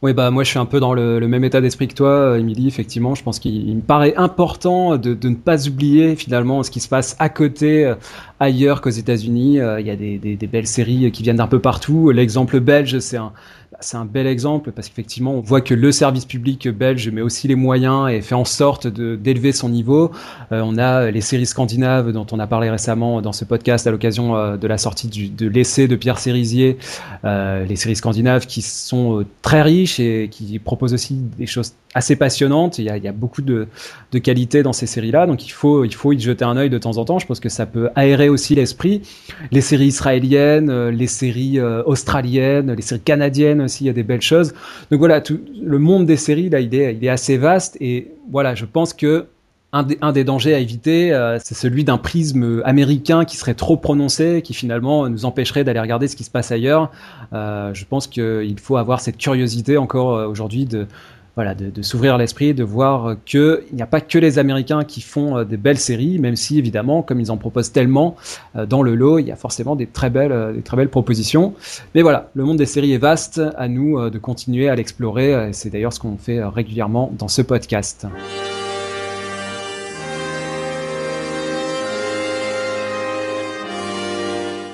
Oui, bah moi je suis un peu dans le, même état d'esprit que toi, Émilie. Effectivement, je pense qu'il me paraît important de, ne pas oublier finalement ce qui se passe à côté, ailleurs qu'aux États-Unis. Il y a des, belles séries qui viennent d'un peu partout. L'exemple belge, c'est un, c'est un bel exemple parce qu'effectivement, on voit que le service public belge met aussi les moyens et fait en sorte d'élever son niveau. Euh, on a les séries scandinaves dont on a parlé récemment dans ce podcast à l'occasion euh, de la sortie de l'essai de Pierre Cérisier. Euh, les séries scandinaves qui sont très riches et qui proposent aussi des choses assez passionnantes. Il y a, il y a beaucoup de, de qualité dans ces séries-là, donc il faut, il faut y jeter un œil de temps en temps. Je pense que ça peut aérer aussi l'esprit. Les séries israéliennes, les séries australiennes, les séries canadiennes aussi, il y a des belles choses. Donc voilà, le monde des séries, là, il est, assez vaste. Et voilà, je pense que un des, un des dangers à éviter, euh, c'est celui d'un prisme américain qui serait trop prononcé, qui finalement nous empêcherait d'aller regarder ce qui se passe ailleurs. Euh, je pense qu'il faut avoir cette curiosité encore euh, aujourd'hui de, voilà, de, s'ouvrir l'esprit, de voir qu'il n'y a pas que les Américains qui font euh, des belles séries, même si évidemment, comme ils en proposent tellement euh, dans le lot, il y a forcément des très belles, euh, des très belles propositions. Mais voilà, le monde des séries est vaste, à nous de continuer à l'explorer. C'est d'ailleurs ce qu'on fait régulièrement dans ce podcast.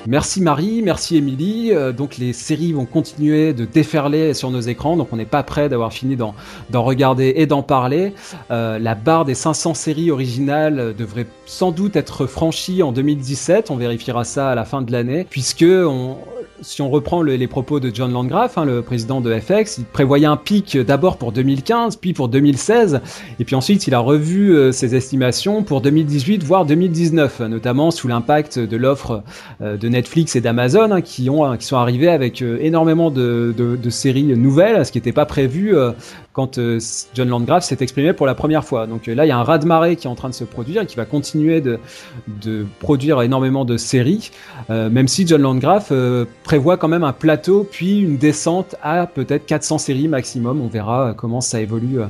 Merci Marie, merci Émilie. Euh, donc les séries vont continuer de déferler sur nos écrans, donc on n'est pas prêt d'avoir fini d'en regarder et d'en parler. Euh, la barre des 500 séries originales devrait sans doute être franchie en 2017, on vérifiera ça à la fin de l'année, puisque on, si on reprend les propos de John Landgraf, hein, le président de FX, il prévoyait un pic d'abord pour 2015, puis pour 2016, et puis ensuite il a revu euh, ses estimations pour 2018, voire 2019, notamment sous l'impact de l'offre euh, de Netflix et d'Amazon, hein, qui, ont, hein, qui sont arrivés avec euh, énormément de, séries nouvelles, ce qui n'était pas prévu quand euh, John Landgraf s'est exprimé pour la première fois. Donc euh, là, il y a un raz-de-marée qui est en train de se produire et qui va continuer de, produire énormément de séries, euh, même si John Landgraf prévoit quand même un plateau puis une descente à peut-être 400 séries maximum. On verra comment ça évolue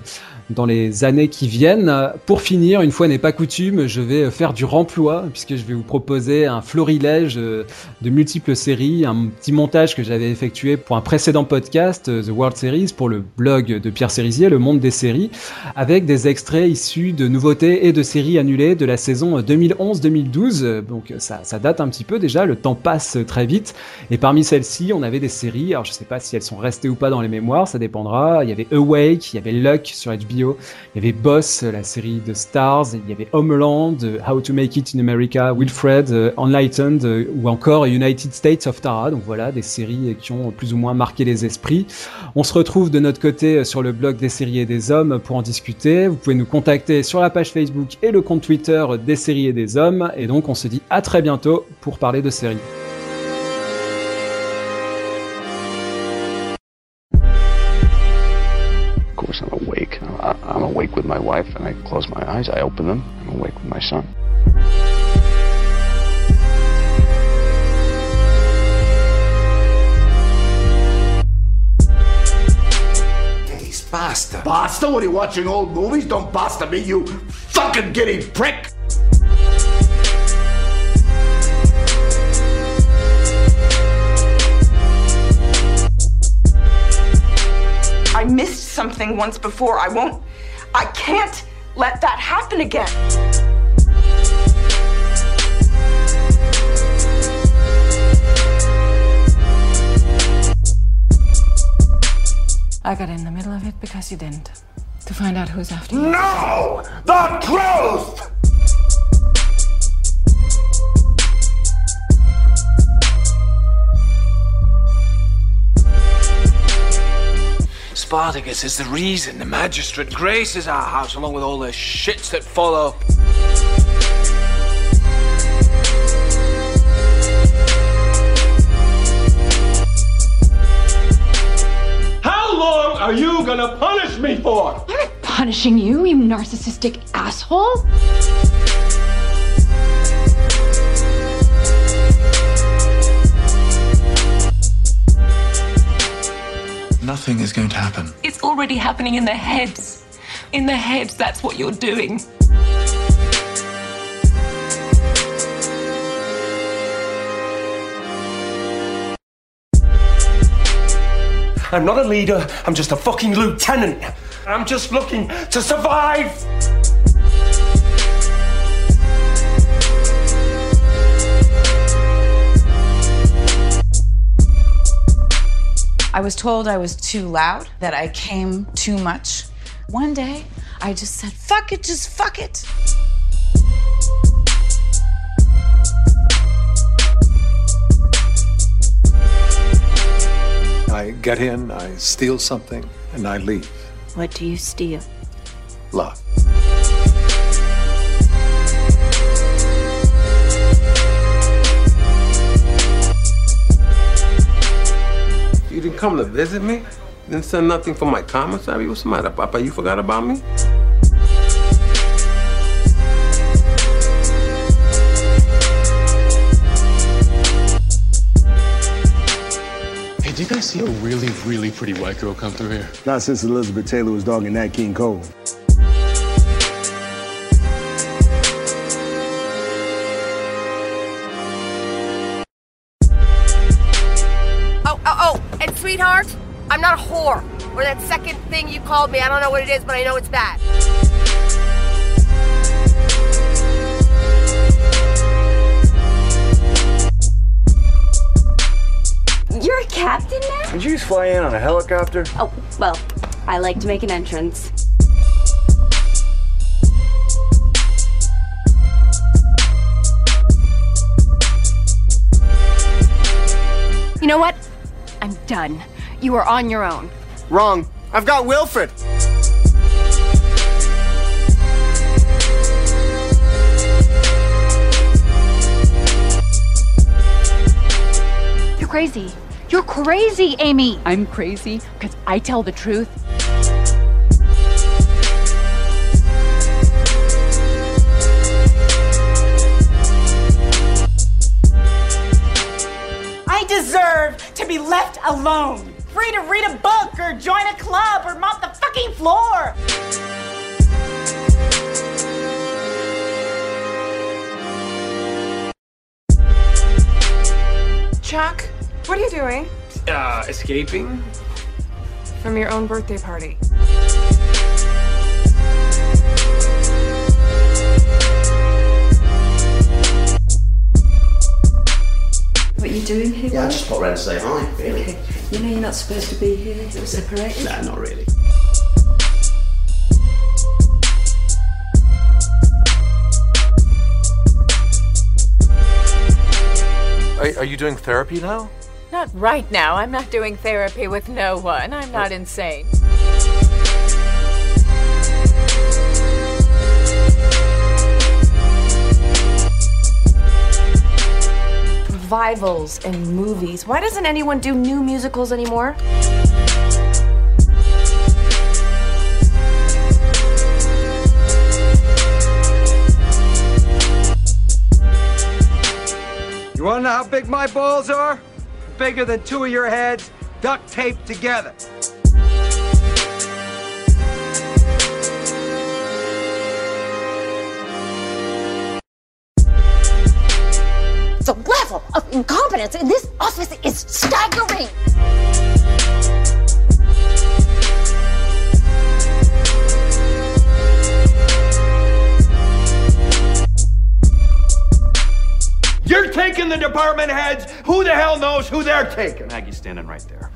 dans les années qui viennent. Pour finir, une fois n'est pas coutume, je vais faire du remploi puisque je vais vous proposer un florilège de multiples séries, un petit montage que j'avais effectué pour un précédent podcast, The World Series, pour le blog de Pierre Cérisier, Le Monde des séries, avec des extraits issus de nouveautés et de séries annulées de la saison 2011-2012. Donc ça, date un petit peu déjà, le temps passe très vite. Et parmi celles-ci, on avait des séries, alors je sais pas si elles sont restées ou pas dans les mémoires, ça dépendra. Il y avait Awake, il y avait Luck sur HBO il y avait Boss, la série de Stars, il y avait Homeland, How to Make It in America, Wilfred, euh, Enlightened euh, ou encore United States of Tara. Donc voilà, des séries qui ont plus ou moins marqué les esprits. On se retrouve de notre côté euh, sur le blog des séries et des hommes pour en discuter. Vous pouvez nous contacter sur la page Facebook et le compte Twitter des séries et des hommes. Et donc on se dit à très bientôt pour parler de séries. Wife and I close my eyes, I open them, I'm awake with my son. He's Basta. Basta? What are you watching old movies? Don't basta me, you fucking giddy prick! I missed something once before. I won't, I can't let that happen again. I got in the middle of it because you didn't. To find out who's after you. No! The truth! Spartacus is the reason the magistrate graces our house along with all the shits that follow. How long are you gonna punish me for? I'm not punishing you, you narcissistic asshole. Nothing is going to happen. It's already happening in their heads. In their heads, that's what you're doing. I'm not a leader, I'm just a fucking lieutenant. I'm just looking to survive. I was told I was too loud, that I came too much. One day, I just said, fuck it, just fuck it. I get in, I steal something, and I leave. What do you steal? Love. Didn't come to visit me? Didn't send nothing for my commissary? What's the matter, Papa? You forgot about me? Hey, do you guys see a really, really pretty white girl come through here? Not since Elizabeth Taylor was dogging that King Cole. I'm not a whore. Or that second thing you called me, I don't know what it is, but I know it's bad. You're a captain now? Did you just fly in on a helicopter? Oh, well, I like to make an entrance. You know what? I'm done. You are on your own. Wrong. I've got Wilfred. You're crazy. You're crazy, Amy. I'm crazy because I tell the truth. I deserve to be left alone, free to read a book or join a club or mop the fucking floor. Chuck, what are you doing? Uh, escaping? From your own birthday party. What are you doing here? Yeah, I just popped around to say hi, really. You know you're not supposed to be here. You're separated. Nah, not really. Are, are you doing therapy now? Not right now. I'm not doing therapy with no one. I'm not oh. insane. Revivals and movies. Why doesn't anyone do new musicals anymore? You wanna know how big my balls are? Bigger than two of your heads, duct taped together. The level of incompetence in this office is staggering. You're taking the department heads. Who the hell knows who they're taking? Maggie's standing right there.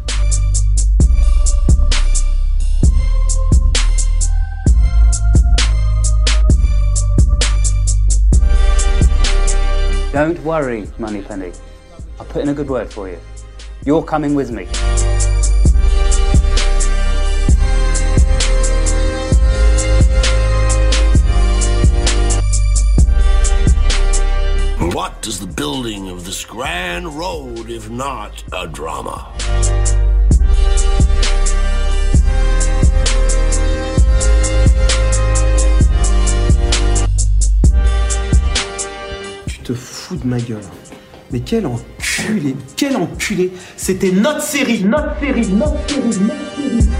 Don't worry, Moneypenny. I'll put in a good word for you. You're coming with me. What is the building of this grand road if not a drama? Te fous de ma gueule. Mais quel enculé quel enculé. C'était notre série, notre série, notre série, notre série.